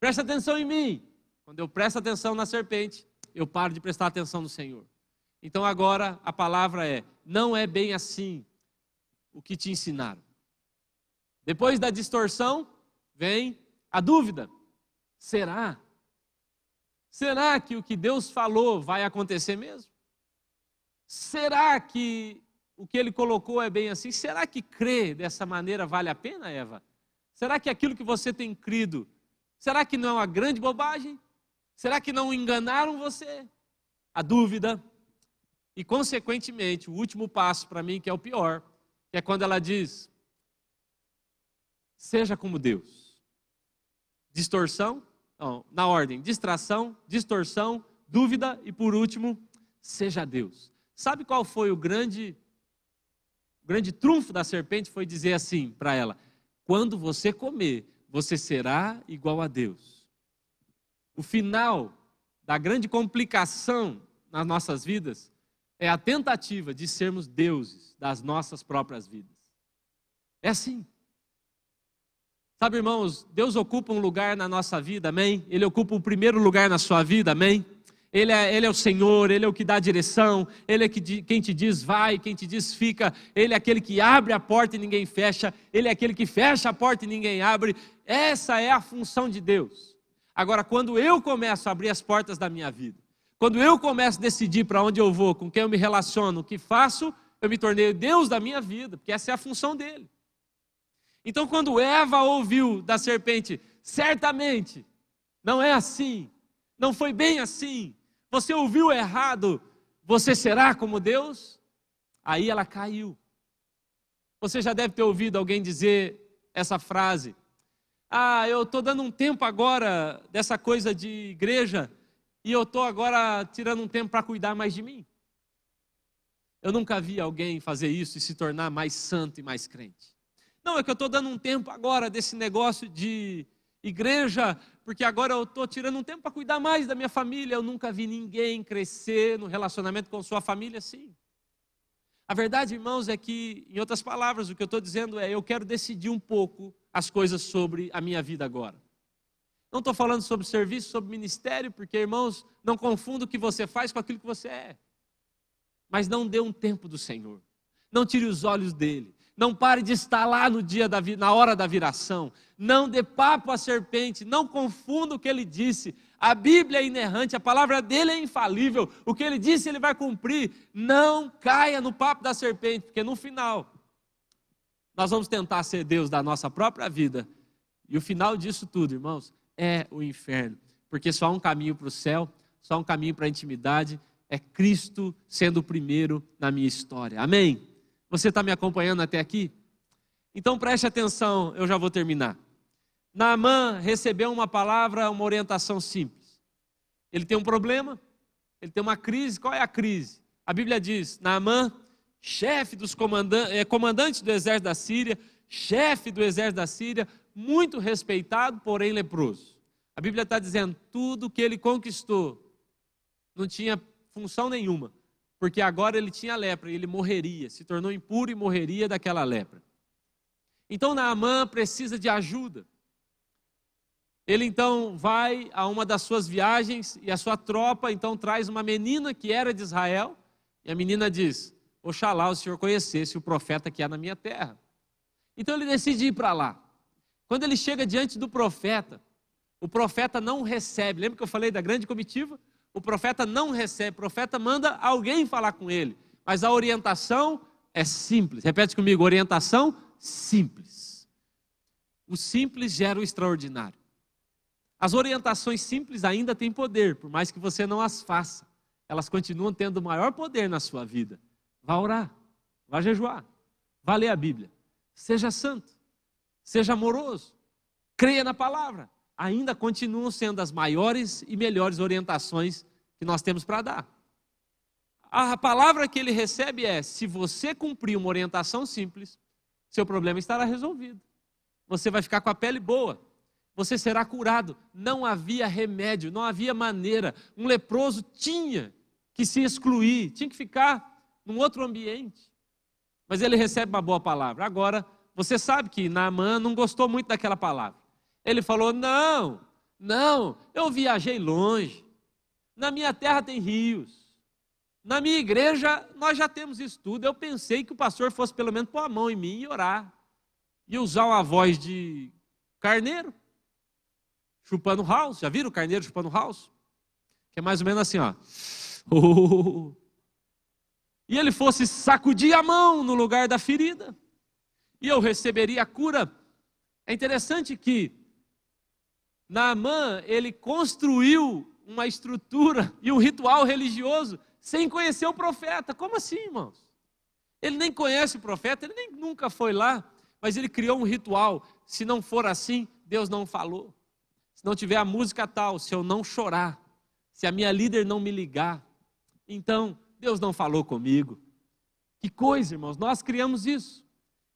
Presta atenção em mim. Quando eu presto atenção na serpente, eu paro de prestar atenção no Senhor. Então agora a palavra é: não é bem assim o que te ensinaram. Depois da distorção, vem a dúvida: será? Será que o que Deus falou vai acontecer mesmo? Será que o que ele colocou é bem assim? Será que crer dessa maneira vale a pena, Eva? Será que aquilo que você tem crido, será que não é uma grande bobagem? Será que não enganaram você? A dúvida. E, consequentemente, o último passo para mim, que é o pior, que é quando ela diz: seja como Deus. Distorção, não, na ordem, distração, distorção, dúvida e por último, seja Deus. Sabe qual foi o grande o grande trunfo da serpente foi dizer assim para ela: quando você comer, você será igual a Deus. O final da grande complicação nas nossas vidas é a tentativa de sermos deuses das nossas próprias vidas. É assim. Sabe, irmãos, Deus ocupa um lugar na nossa vida, amém? Ele ocupa o primeiro lugar na sua vida, amém? Ele é, ele é o Senhor, Ele é o que dá a direção, Ele é que, quem te diz vai, quem te diz fica, Ele é aquele que abre a porta e ninguém fecha, Ele é aquele que fecha a porta e ninguém abre. Essa é a função de Deus. Agora, quando eu começo a abrir as portas da minha vida, quando eu começo a decidir para onde eu vou, com quem eu me relaciono, o que faço, eu me tornei Deus da minha vida, porque essa é a função dele. Então, quando Eva ouviu da serpente, certamente não é assim, não foi bem assim, você ouviu errado, você será como Deus? Aí ela caiu. Você já deve ter ouvido alguém dizer essa frase: Ah, eu estou dando um tempo agora dessa coisa de igreja e eu estou agora tirando um tempo para cuidar mais de mim. Eu nunca vi alguém fazer isso e se tornar mais santo e mais crente. Não, é que eu estou dando um tempo agora desse negócio de igreja, porque agora eu estou tirando um tempo para cuidar mais da minha família. Eu nunca vi ninguém crescer no relacionamento com sua família assim. A verdade, irmãos, é que, em outras palavras, o que eu estou dizendo é: eu quero decidir um pouco as coisas sobre a minha vida agora. Não estou falando sobre serviço, sobre ministério, porque, irmãos, não confunda o que você faz com aquilo que você é. Mas não dê um tempo do Senhor. Não tire os olhos dele. Não pare de estar lá no dia da na hora da viração. Não dê papo à serpente. Não confunda o que ele disse. A Bíblia é inerrante, a palavra dele é infalível. O que ele disse, ele vai cumprir. Não caia no papo da serpente, porque no final nós vamos tentar ser Deus da nossa própria vida. E o final disso tudo, irmãos, é o inferno. Porque só há um caminho para o céu, só há um caminho para a intimidade, é Cristo sendo o primeiro na minha história. Amém? Você está me acompanhando até aqui? Então preste atenção, eu já vou terminar. Naamã recebeu uma palavra, uma orientação simples. Ele tem um problema, ele tem uma crise. Qual é a crise? A Bíblia diz: Naamã, chefe dos comandantes, é, comandante do exército da Síria, chefe do exército da Síria, muito respeitado, porém leproso. A Bíblia está dizendo: tudo que ele conquistou não tinha função nenhuma, porque agora ele tinha lepra e ele morreria, se tornou impuro e morreria daquela lepra. Então Naamã precisa de ajuda. Ele então vai a uma das suas viagens e a sua tropa então traz uma menina que era de Israel, e a menina diz: Oxalá o senhor conhecesse o profeta que há na minha terra. Então ele decide ir para lá. Quando ele chega diante do profeta, o profeta não recebe. Lembra que eu falei da grande comitiva? O profeta não recebe, o profeta manda alguém falar com ele. Mas a orientação é simples. Repete comigo: orientação simples. O simples gera o extraordinário. As orientações simples ainda têm poder, por mais que você não as faça. Elas continuam tendo maior poder na sua vida. Vá orar, vá jejuar, vá ler a Bíblia. Seja santo, seja amoroso, creia na palavra. Ainda continuam sendo as maiores e melhores orientações que nós temos para dar. A palavra que ele recebe é: se você cumprir uma orientação simples, seu problema estará resolvido. Você vai ficar com a pele boa, você será curado. Não havia remédio, não havia maneira. Um leproso tinha que se excluir, tinha que ficar num outro ambiente. Mas ele recebe uma boa palavra. Agora, você sabe que Naamã não gostou muito daquela palavra. Ele falou: Não, não, eu viajei longe. Na minha terra tem rios. Na minha igreja nós já temos isso tudo. Eu pensei que o pastor fosse pelo menos pôr a mão em mim e orar. E usar uma voz de carneiro chupando house. Já viram o carneiro chupando house? Que é mais ou menos assim, ó. E ele fosse sacudir a mão no lugar da ferida. E eu receberia a cura. É interessante que Naamã, ele construiu uma estrutura e um ritual religioso sem conhecer o profeta. Como assim, irmãos? Ele nem conhece o profeta, ele nem nunca foi lá, mas ele criou um ritual. Se não for assim, Deus não falou se não tiver a música tal, se eu não chorar, se a minha líder não me ligar, então Deus não falou comigo. Que coisa, irmãos, nós criamos isso.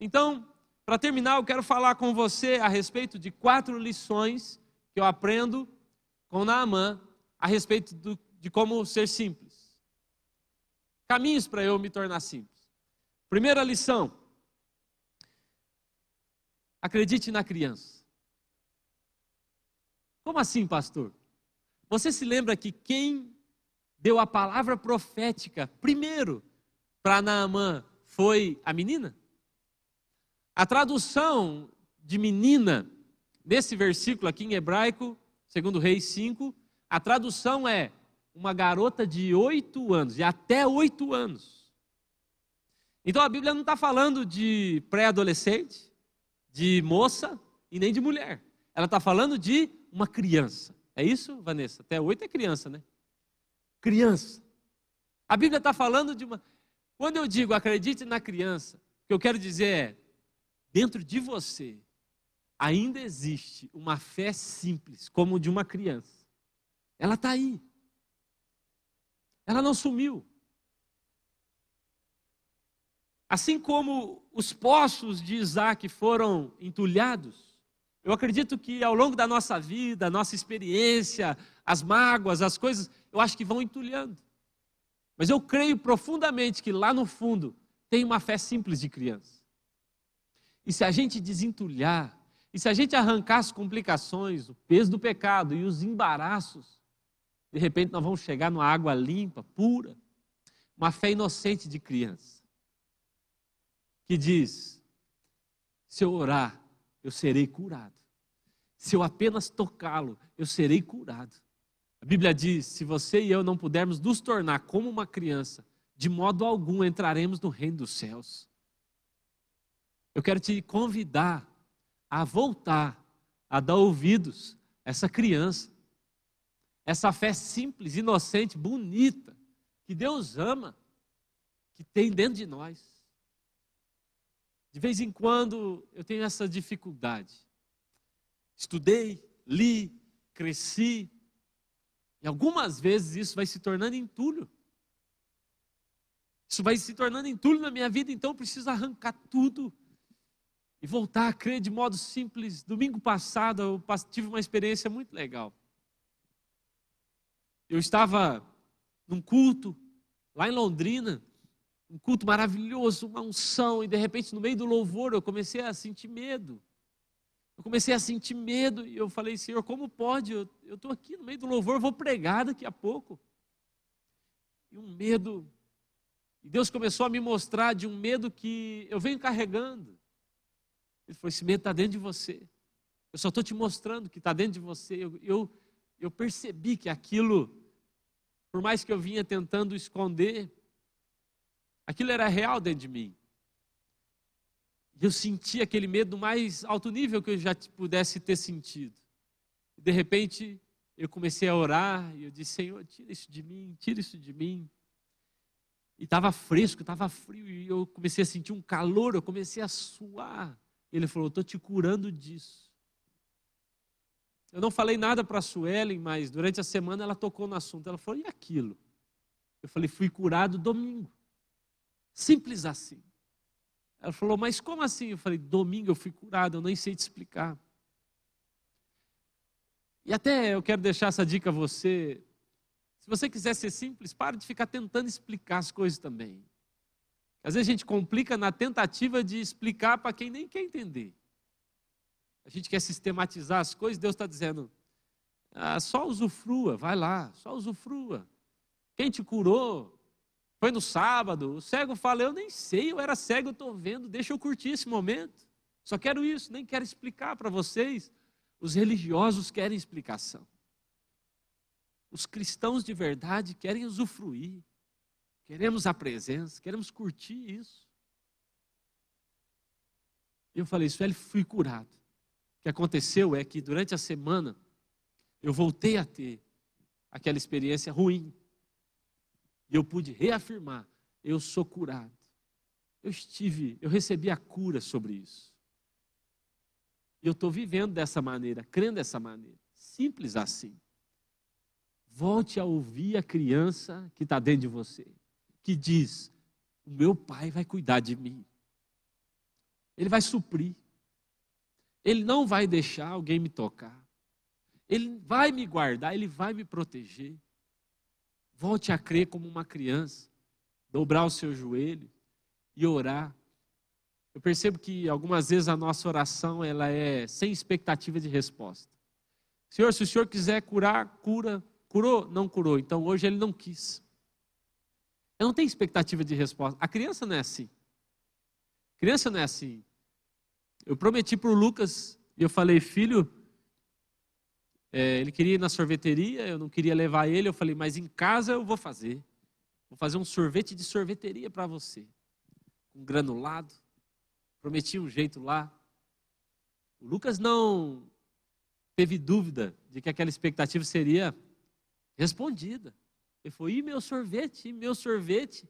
Então, para terminar, eu quero falar com você a respeito de quatro lições que eu aprendo com Naamã a respeito do, de como ser simples. Caminhos para eu me tornar simples. Primeira lição: acredite na criança. Como assim, pastor? Você se lembra que quem deu a palavra profética primeiro para Naamã foi a menina? A tradução de menina, nesse versículo aqui em hebraico, segundo Reis 5, a tradução é uma garota de oito anos, e até oito anos. Então a Bíblia não está falando de pré-adolescente, de moça e nem de mulher. Ela está falando de uma criança. É isso, Vanessa? Até oito é criança, né? Criança. A Bíblia está falando de uma. Quando eu digo acredite na criança, o que eu quero dizer é: dentro de você ainda existe uma fé simples, como de uma criança. Ela está aí. Ela não sumiu. Assim como os poços de Isaac foram entulhados, eu acredito que ao longo da nossa vida, nossa experiência, as mágoas, as coisas, eu acho que vão entulhando. Mas eu creio profundamente que lá no fundo tem uma fé simples de criança. E se a gente desentulhar, e se a gente arrancar as complicações, o peso do pecado e os embaraços, de repente nós vamos chegar numa água limpa, pura, uma fé inocente de criança, que diz: se eu orar, eu serei curado. Se eu apenas tocá-lo, eu serei curado. A Bíblia diz: se você e eu não pudermos nos tornar como uma criança, de modo algum entraremos no reino dos céus. Eu quero te convidar a voltar, a dar ouvidos a essa criança, essa fé simples, inocente, bonita, que Deus ama, que tem dentro de nós. De vez em quando eu tenho essa dificuldade. Estudei, li, cresci, e algumas vezes isso vai se tornando entulho. Isso vai se tornando entulho na minha vida, então eu preciso arrancar tudo e voltar a crer de modo simples. Domingo passado eu tive uma experiência muito legal. Eu estava num culto lá em Londrina um culto maravilhoso, uma unção, e de repente, no meio do louvor, eu comecei a sentir medo. Eu comecei a sentir medo e eu falei, Senhor, como pode? Eu estou aqui no meio do louvor, vou pregar daqui a pouco. E um medo. E Deus começou a me mostrar de um medo que eu venho carregando. Ele falou: esse medo está dentro de você. Eu só estou te mostrando que está dentro de você. Eu, eu, eu percebi que aquilo por mais que eu vinha tentando esconder, aquilo era real dentro de mim. Eu senti aquele medo mais alto nível que eu já pudesse ter sentido. De repente, eu comecei a orar e eu disse: Senhor, tira isso de mim, tira isso de mim. E estava fresco, estava frio, e eu comecei a sentir um calor, eu comecei a suar. Ele falou: Estou te curando disso. Eu não falei nada para a Suelen, mas durante a semana ela tocou no assunto. Ela falou: E aquilo? Eu falei: Fui curado domingo. Simples assim. Ela falou: Mas como assim? Eu falei: Domingo eu fui curado, eu nem sei te explicar. E até eu quero deixar essa dica a você. Se você quiser ser simples, pare de ficar tentando explicar as coisas também. Às vezes a gente complica na tentativa de explicar para quem nem quer entender. A gente quer sistematizar as coisas, Deus está dizendo, ah, só usufrua, vai lá, só usufrua. Quem te curou? Foi no sábado. O cego fala, eu nem sei, eu era cego, eu estou vendo, deixa eu curtir esse momento. Só quero isso, nem quero explicar para vocês. Os religiosos querem explicação. Os cristãos de verdade querem usufruir. Queremos a presença, queremos curtir isso. Eu falei, Sueli, fui curado. O que aconteceu é que durante a semana eu voltei a ter aquela experiência ruim. E eu pude reafirmar: eu sou curado. Eu estive, eu recebi a cura sobre isso. E eu estou vivendo dessa maneira, crendo dessa maneira. Simples assim. Volte a ouvir a criança que está dentro de você que diz: O meu pai vai cuidar de mim. Ele vai suprir. Ele não vai deixar alguém me tocar. Ele vai me guardar, ele vai me proteger. Volte a crer como uma criança, dobrar o seu joelho e orar. Eu percebo que algumas vezes a nossa oração ela é sem expectativa de resposta. Senhor, se o Senhor quiser curar, cura. Curou? Não curou. Então hoje ele não quis. Eu não tenho expectativa de resposta. A criança não é assim. A criança não é assim. Eu prometi para o Lucas, e eu falei, filho, é, ele queria ir na sorveteria, eu não queria levar ele, eu falei, mas em casa eu vou fazer. Vou fazer um sorvete de sorveteria para você. Com granulado. Prometi um jeito lá. O Lucas não teve dúvida de que aquela expectativa seria respondida. Ele falou: e meu sorvete? E meu sorvete?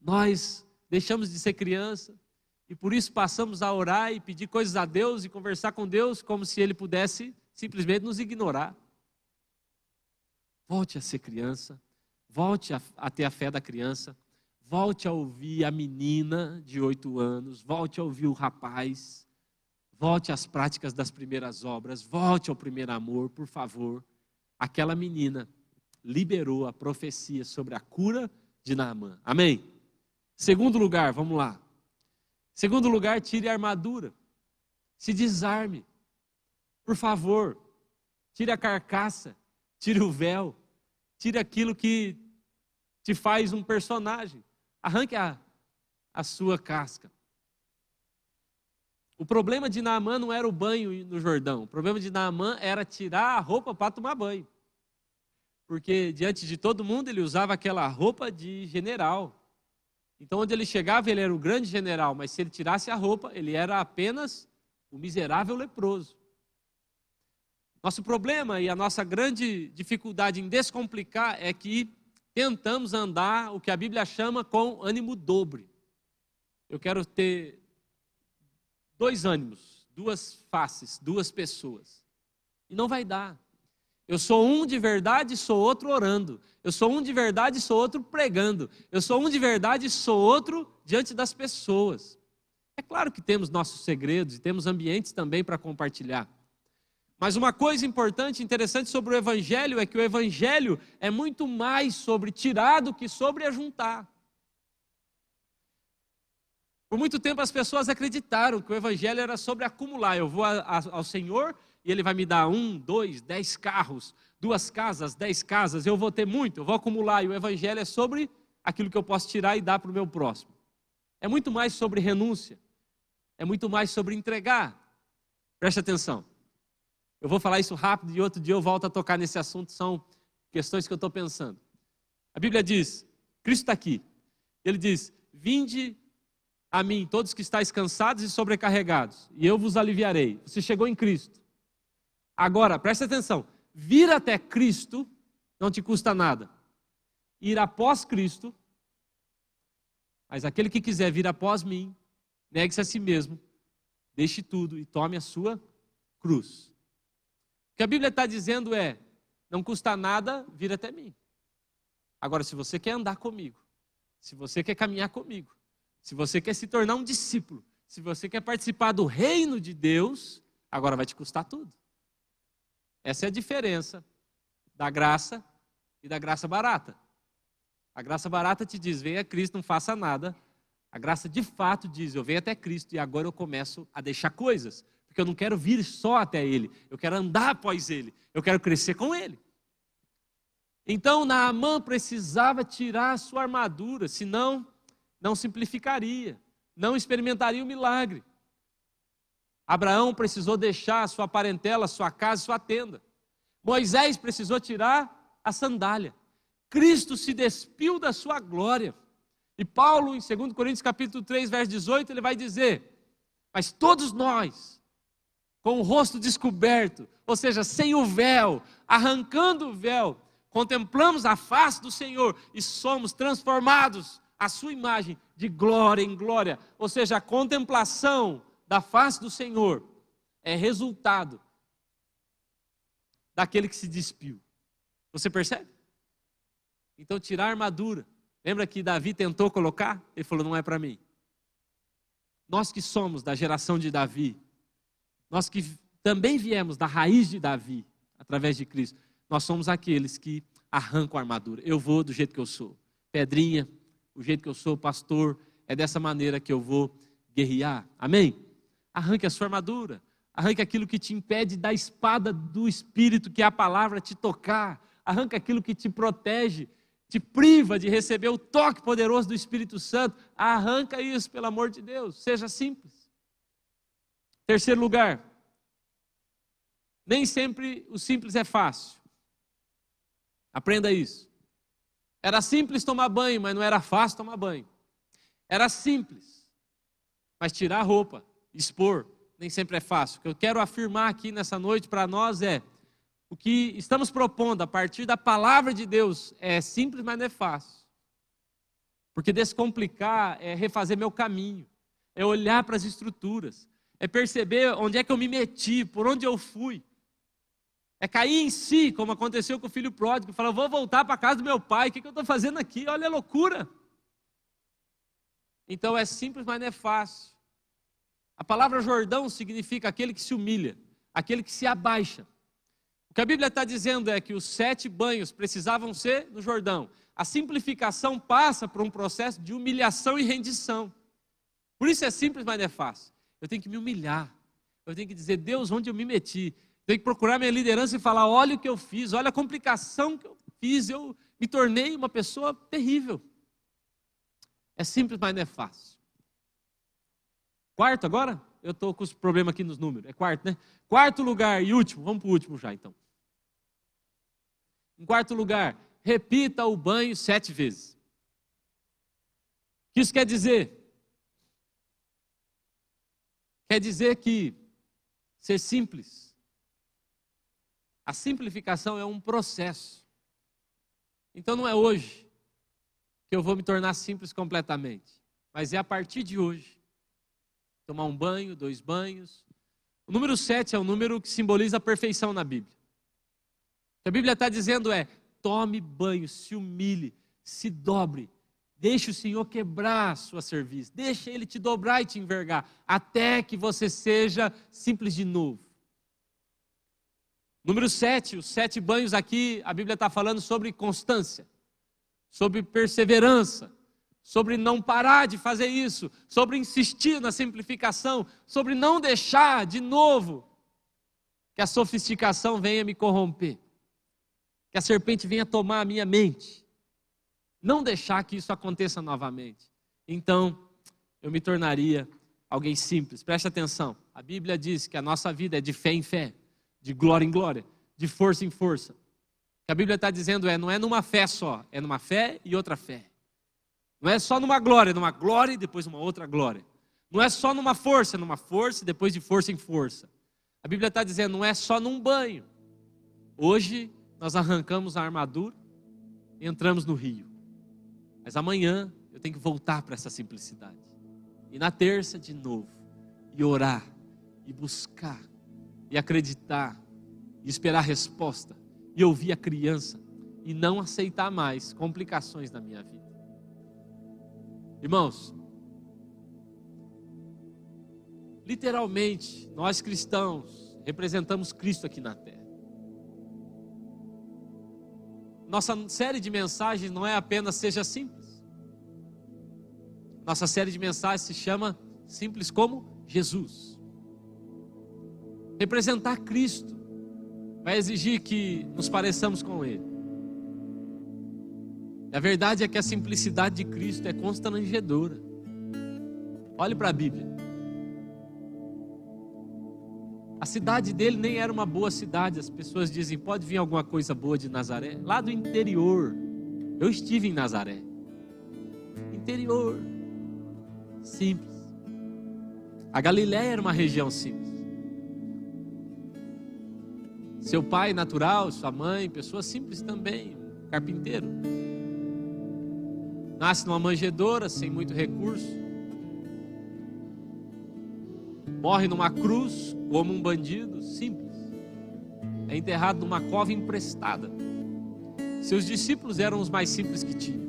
Nós deixamos de ser criança e por isso passamos a orar e pedir coisas a Deus e conversar com Deus como se Ele pudesse simplesmente nos ignorar. Volte a ser criança, volte a, a ter a fé da criança, volte a ouvir a menina de oito anos, volte a ouvir o rapaz, volte às práticas das primeiras obras, volte ao primeiro amor, por favor. Aquela menina liberou a profecia sobre a cura de Naamã. Amém? Segundo lugar, vamos lá. Segundo lugar, tire a armadura. Se desarme. Por favor, tire a carcaça, tire o véu, tire aquilo que te faz um personagem. Arranque a, a sua casca. O problema de Naamã não era o banho no Jordão. O problema de Naamã era tirar a roupa para tomar banho porque diante de todo mundo ele usava aquela roupa de general. Então, onde ele chegava, ele era o grande general, mas se ele tirasse a roupa, ele era apenas o miserável leproso. Nosso problema e a nossa grande dificuldade em descomplicar é que tentamos andar o que a Bíblia chama com ânimo dobre. Eu quero ter dois ânimos, duas faces, duas pessoas. E não vai dar. Eu sou um de verdade, sou outro orando. Eu sou um de verdade, sou outro pregando. Eu sou um de verdade, sou outro diante das pessoas. É claro que temos nossos segredos e temos ambientes também para compartilhar. Mas uma coisa importante, interessante sobre o Evangelho é que o Evangelho é muito mais sobre tirar do que sobre ajuntar. Por muito tempo as pessoas acreditaram que o Evangelho era sobre acumular. Eu vou ao Senhor e ele vai me dar um, dois, dez carros, duas casas, dez casas, eu vou ter muito, eu vou acumular. E o Evangelho é sobre aquilo que eu posso tirar e dar para o meu próximo. É muito mais sobre renúncia, é muito mais sobre entregar. Preste atenção. Eu vou falar isso rápido e outro dia eu volto a tocar nesse assunto, são questões que eu estou pensando. A Bíblia diz: Cristo está aqui. Ele diz: Vinde a mim, todos que estáis cansados e sobrecarregados, e eu vos aliviarei. Você chegou em Cristo. Agora, presta atenção: vir até Cristo não te custa nada. Ir após Cristo, mas aquele que quiser vir após mim, negue-se a si mesmo, deixe tudo e tome a sua cruz. O que a Bíblia está dizendo é: não custa nada vir até mim. Agora, se você quer andar comigo, se você quer caminhar comigo, se você quer se tornar um discípulo, se você quer participar do reino de Deus, agora vai te custar tudo. Essa é a diferença da graça e da graça barata. A graça barata te diz: venha a Cristo, não faça nada. A graça de fato diz: eu venho até Cristo e agora eu começo a deixar coisas, porque eu não quero vir só até Ele, eu quero andar após Ele, eu quero crescer com Ele. Então Naamã precisava tirar a sua armadura, senão não simplificaria, não experimentaria o milagre. Abraão precisou deixar sua parentela, sua casa, sua tenda. Moisés precisou tirar a sandália. Cristo se despiu da sua glória. E Paulo, em 2 Coríntios capítulo 3, verso 18, ele vai dizer: Mas todos nós, com o rosto descoberto, ou seja, sem o véu, arrancando o véu, contemplamos a face do Senhor e somos transformados a sua imagem de glória em glória. Ou seja, a contemplação da face do Senhor é resultado daquele que se despiu. Você percebe? Então, tirar a armadura. Lembra que Davi tentou colocar? Ele falou: não é para mim. Nós que somos da geração de Davi, nós que também viemos da raiz de Davi, através de Cristo, nós somos aqueles que arrancam a armadura. Eu vou do jeito que eu sou. Pedrinha, o jeito que eu sou pastor, é dessa maneira que eu vou guerrear. Amém? Arranque a sua armadura, arranque aquilo que te impede da espada do Espírito, que é a palavra, te tocar, arranque aquilo que te protege, te priva de receber o toque poderoso do Espírito Santo, arranca isso, pelo amor de Deus, seja simples. Terceiro lugar, nem sempre o simples é fácil. Aprenda isso. Era simples tomar banho, mas não era fácil tomar banho. Era simples, mas tirar a roupa, expor, nem sempre é fácil. O que eu quero afirmar aqui nessa noite para nós é: o que estamos propondo a partir da palavra de Deus é simples, mas não é fácil. Porque descomplicar é refazer meu caminho, é olhar para as estruturas, é perceber onde é que eu me meti, por onde eu fui. É cair em si, como aconteceu com o filho pródigo, falar, vou voltar para casa do meu pai, o que, que eu estou fazendo aqui? Olha a loucura. Então é simples, mas não é fácil. A palavra Jordão significa aquele que se humilha, aquele que se abaixa. O que a Bíblia está dizendo é que os sete banhos precisavam ser no Jordão. A simplificação passa por um processo de humilhação e rendição. Por isso é simples, mas não é fácil. Eu tenho que me humilhar. Eu tenho que dizer, Deus, onde eu me meti? Tenho que procurar minha liderança e falar: olha o que eu fiz, olha a complicação que eu fiz, eu me tornei uma pessoa terrível. É simples, mas não é fácil. Quarto agora? Eu estou com os problemas aqui nos números. É quarto, né? Quarto lugar e último. Vamos para o último já, então. Em quarto lugar, repita o banho sete vezes. O que isso quer dizer? Quer dizer que ser simples a simplificação é um processo. Então não é hoje que eu vou me tornar simples completamente, mas é a partir de hoje. Tomar um banho, dois banhos. O número sete é o número que simboliza a perfeição na Bíblia. O que a Bíblia está dizendo é: tome banho, se humilhe, se dobre, deixe o Senhor quebrar a sua serviço, deixe Ele te dobrar e te envergar, até que você seja simples de novo. Número sete, os sete banhos aqui, a Bíblia está falando sobre constância, sobre perseverança, sobre não parar de fazer isso, sobre insistir na simplificação, sobre não deixar de novo que a sofisticação venha me corromper, que a serpente venha tomar a minha mente, não deixar que isso aconteça novamente. Então, eu me tornaria alguém simples. Preste atenção, a Bíblia diz que a nossa vida é de fé em fé de glória em glória, de força em força. que a Bíblia está dizendo é: não é numa fé só, é numa fé e outra fé. Não é só numa glória, numa glória e depois uma outra glória. Não é só numa força, numa força e depois de força em força. A Bíblia está dizendo: não é só num banho. Hoje nós arrancamos a armadura e entramos no rio. Mas amanhã eu tenho que voltar para essa simplicidade. E na terça, de novo. E orar, e buscar, e acreditar, e esperar a resposta, e ouvir a criança, e não aceitar mais complicações na minha vida. Irmãos, literalmente, nós cristãos representamos Cristo aqui na terra. Nossa série de mensagens não é apenas seja simples. Nossa série de mensagens se chama Simples como Jesus. Representar Cristo vai exigir que nos pareçamos com Ele. E a verdade é que a simplicidade de Cristo é constrangedora. Olhe para a Bíblia. A cidade dele nem era uma boa cidade. As pessoas dizem: pode vir alguma coisa boa de Nazaré? Lá do interior. Eu estive em Nazaré. Interior. Simples. A Galiléia era uma região simples. Seu pai natural, sua mãe, pessoa simples também, carpinteiro. Nasce numa manjedoura, sem muito recurso morre numa cruz como um bandido simples, é enterrado numa cova emprestada. Seus discípulos eram os mais simples que tinham.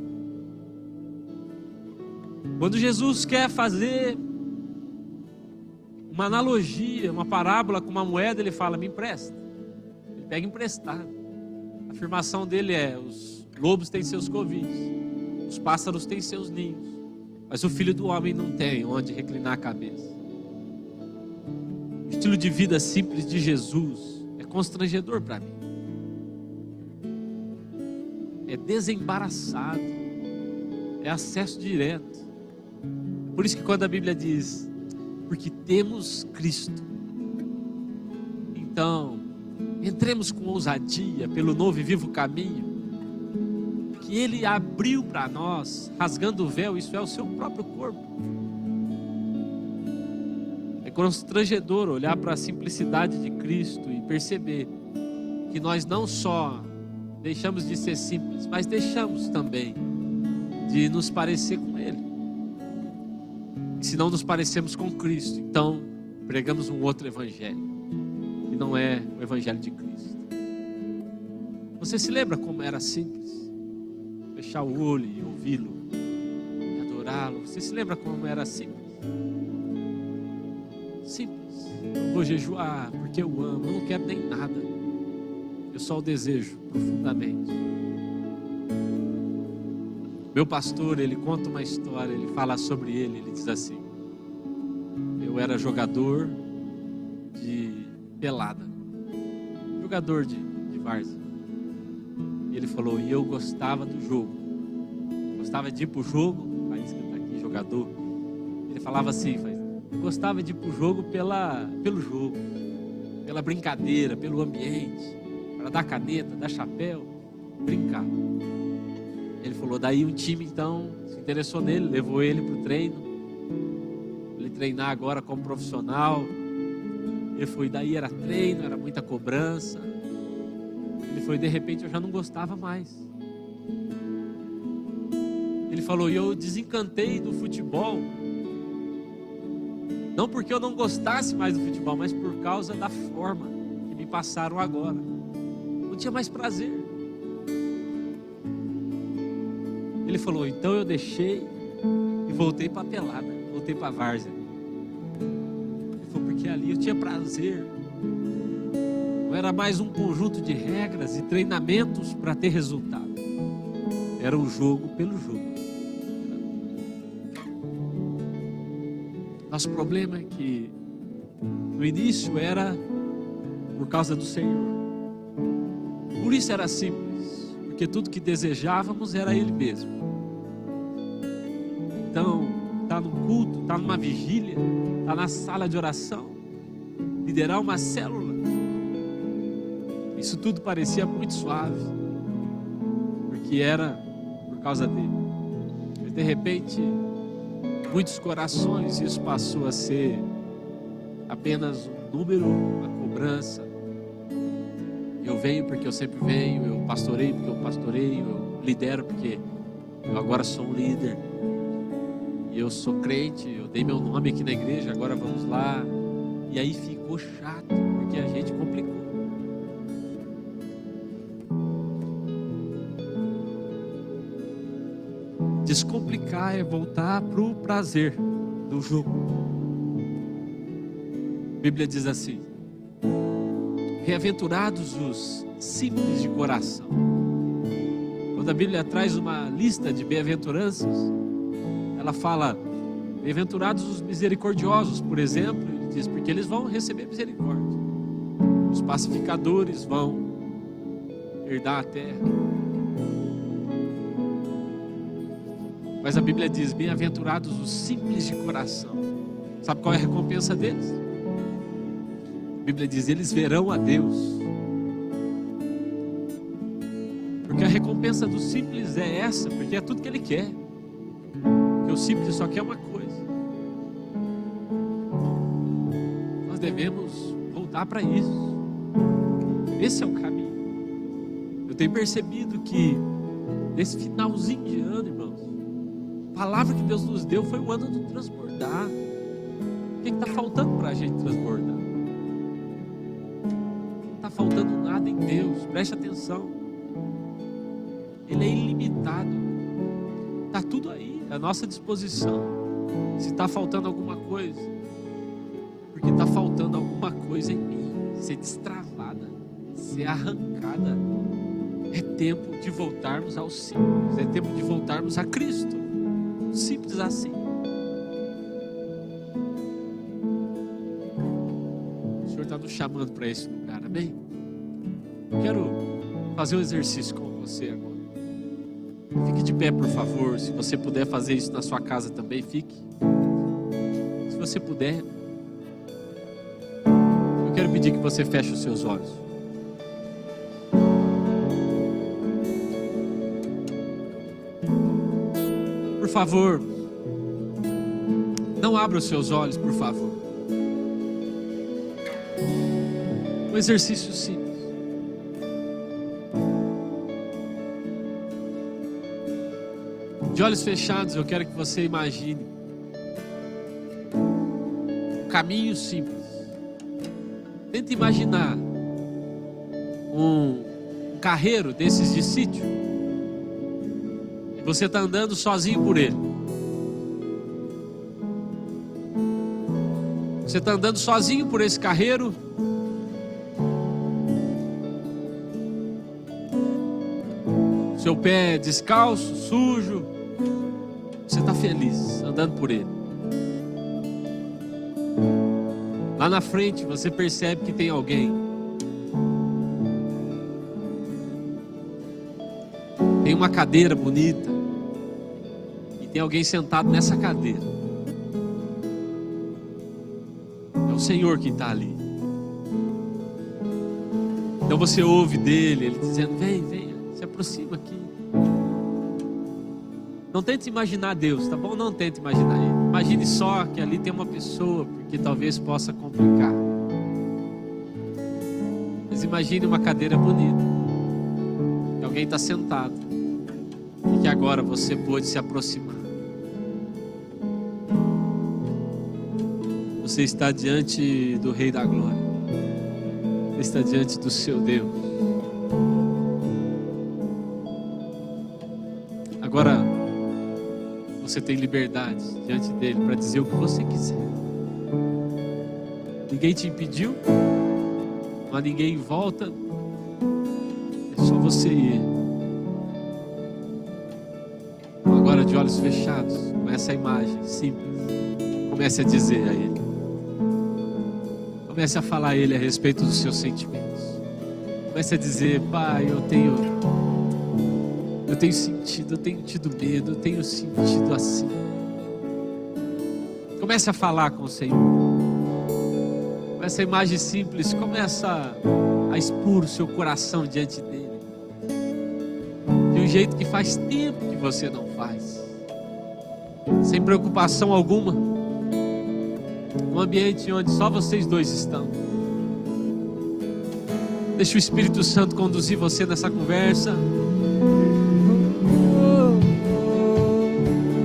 Quando Jesus quer fazer uma analogia, uma parábola com uma moeda, ele fala: Me empresta. Ele pega emprestado. A afirmação dele é: Os lobos têm seus covis, os pássaros têm seus ninhos, mas o filho do homem não tem onde reclinar a cabeça estilo de vida simples de Jesus é constrangedor para mim. É desembaraçado. É acesso direto. Por isso que quando a Bíblia diz, porque temos Cristo, então entremos com ousadia pelo novo e vivo caminho que Ele abriu para nós, rasgando o véu, isso é o seu próprio corpo constrangedor olhar para a simplicidade de Cristo e perceber que nós não só deixamos de ser simples, mas deixamos também de nos parecer com Ele. Se não nos parecemos com Cristo, então pregamos um outro evangelho, que não é o evangelho de Cristo. Você se lembra como era simples? Fechar o olho e ouvi-lo, e adorá-lo. Você se lembra como era simples? Eu vou jejuar porque eu amo, eu não quero nem nada. Eu só o desejo profundamente. Meu pastor, ele conta uma história, ele fala sobre ele, ele diz assim: Eu era jogador de pelada, jogador de, de várzea. E ele falou: E eu gostava do jogo, gostava de ir para o jogo, país que está aqui, jogador. Ele falava assim: gostava de ir para o jogo pela, pelo jogo, pela brincadeira, pelo ambiente, para dar caneta, dar chapéu, brincar. Ele falou, daí um time então se interessou nele, levou ele para o treino, ele treinar agora como profissional. Ele foi, daí era treino, era muita cobrança. Ele foi, de repente eu já não gostava mais. Ele falou, e eu desencantei do futebol não porque eu não gostasse mais do futebol, mas por causa da forma que me passaram agora. Não tinha mais prazer. Ele falou: então eu deixei e voltei para a pelada, voltei para a várzea. Ele falou: porque ali eu tinha prazer. Não era mais um conjunto de regras e treinamentos para ter resultado. Era o jogo pelo jogo. Nosso problema é que no início era por causa do Senhor. Por isso era simples, porque tudo que desejávamos era Ele mesmo. Então, está no culto, está numa vigília, está na sala de oração, liderar uma célula. Isso tudo parecia muito suave. que era por causa dele. Mas de repente, muitos corações, isso passou a ser apenas um número, uma cobrança. Eu venho porque eu sempre venho, eu pastoreio porque eu pastoreio, eu lidero porque eu agora sou um líder. E eu sou crente, eu dei meu nome aqui na igreja, agora vamos lá. E aí ficou chato, porque a gente Descomplicar é voltar para o prazer do jogo. A Bíblia diz assim: Bem-aventurados os simples de coração. Quando a Bíblia traz uma lista de bem-aventuranças, ela fala: Bem-aventurados os misericordiosos, por exemplo, ele diz, porque eles vão receber misericórdia. Os pacificadores vão herdar a terra. Mas a Bíblia diz: Bem-aventurados os simples de coração. Sabe qual é a recompensa deles? A Bíblia diz: Eles verão a Deus. Porque a recompensa do simples é essa, porque é tudo que ele quer. Porque o simples só quer uma coisa. Nós devemos voltar para isso. Esse é o caminho. Eu tenho percebido que nesse finalzinho de ano, irmãos, a palavra que Deus nos deu foi o ano do transbordar. O que está faltando para a gente transbordar? Não está faltando nada em Deus, preste atenção. Ele é ilimitado, está tudo aí, à nossa disposição. Se está faltando alguma coisa, porque está faltando alguma coisa em mim, ser destravada, ser arrancada. É tempo de voltarmos ao simples, é tempo de voltarmos a Cristo. Simples assim. O Senhor está nos chamando para esse lugar, amém? Quero fazer um exercício com você agora. Fique de pé, por favor. Se você puder fazer isso na sua casa também, fique. Se você puder, eu quero pedir que você feche os seus olhos. Favor, não abra os seus olhos, por favor. Um exercício simples. De olhos fechados, eu quero que você imagine um caminho simples. Tenta imaginar um, um carreiro desses de sítio. Você está andando sozinho por ele. Você está andando sozinho por esse carreiro. Seu pé descalço, sujo. Você está feliz andando por ele. Lá na frente você percebe que tem alguém. Tem uma cadeira bonita. E tem alguém sentado nessa cadeira. É o Senhor que está ali. Então você ouve dele, ele dizendo: Vem, vem, se aproxima aqui. Não tente imaginar Deus, tá bom? Não tente imaginar Ele. Imagine só que ali tem uma pessoa, porque talvez possa complicar. Mas imagine uma cadeira bonita. Que alguém está sentado. E que agora você pode se aproximar. Você está diante do Rei da Glória. Você está diante do seu Deus. Agora, você tem liberdade diante dele para dizer o que você quiser. Ninguém te impediu, mas ninguém volta. É só você ir. Agora, de olhos fechados, com essa imagem simples, comece a dizer a ele. Comece a falar a ele a respeito dos seus sentimentos. Comece a dizer, pai, eu tenho eu tenho sentido, eu tenho tido medo, eu tenho sentido assim. Comece a falar com o Senhor. Com essa imagem simples, começa a expor o seu coração diante dele. De um jeito que faz tempo que você não faz. Sem preocupação alguma. Um ambiente onde só vocês dois estão. Deixa o Espírito Santo conduzir você nessa conversa.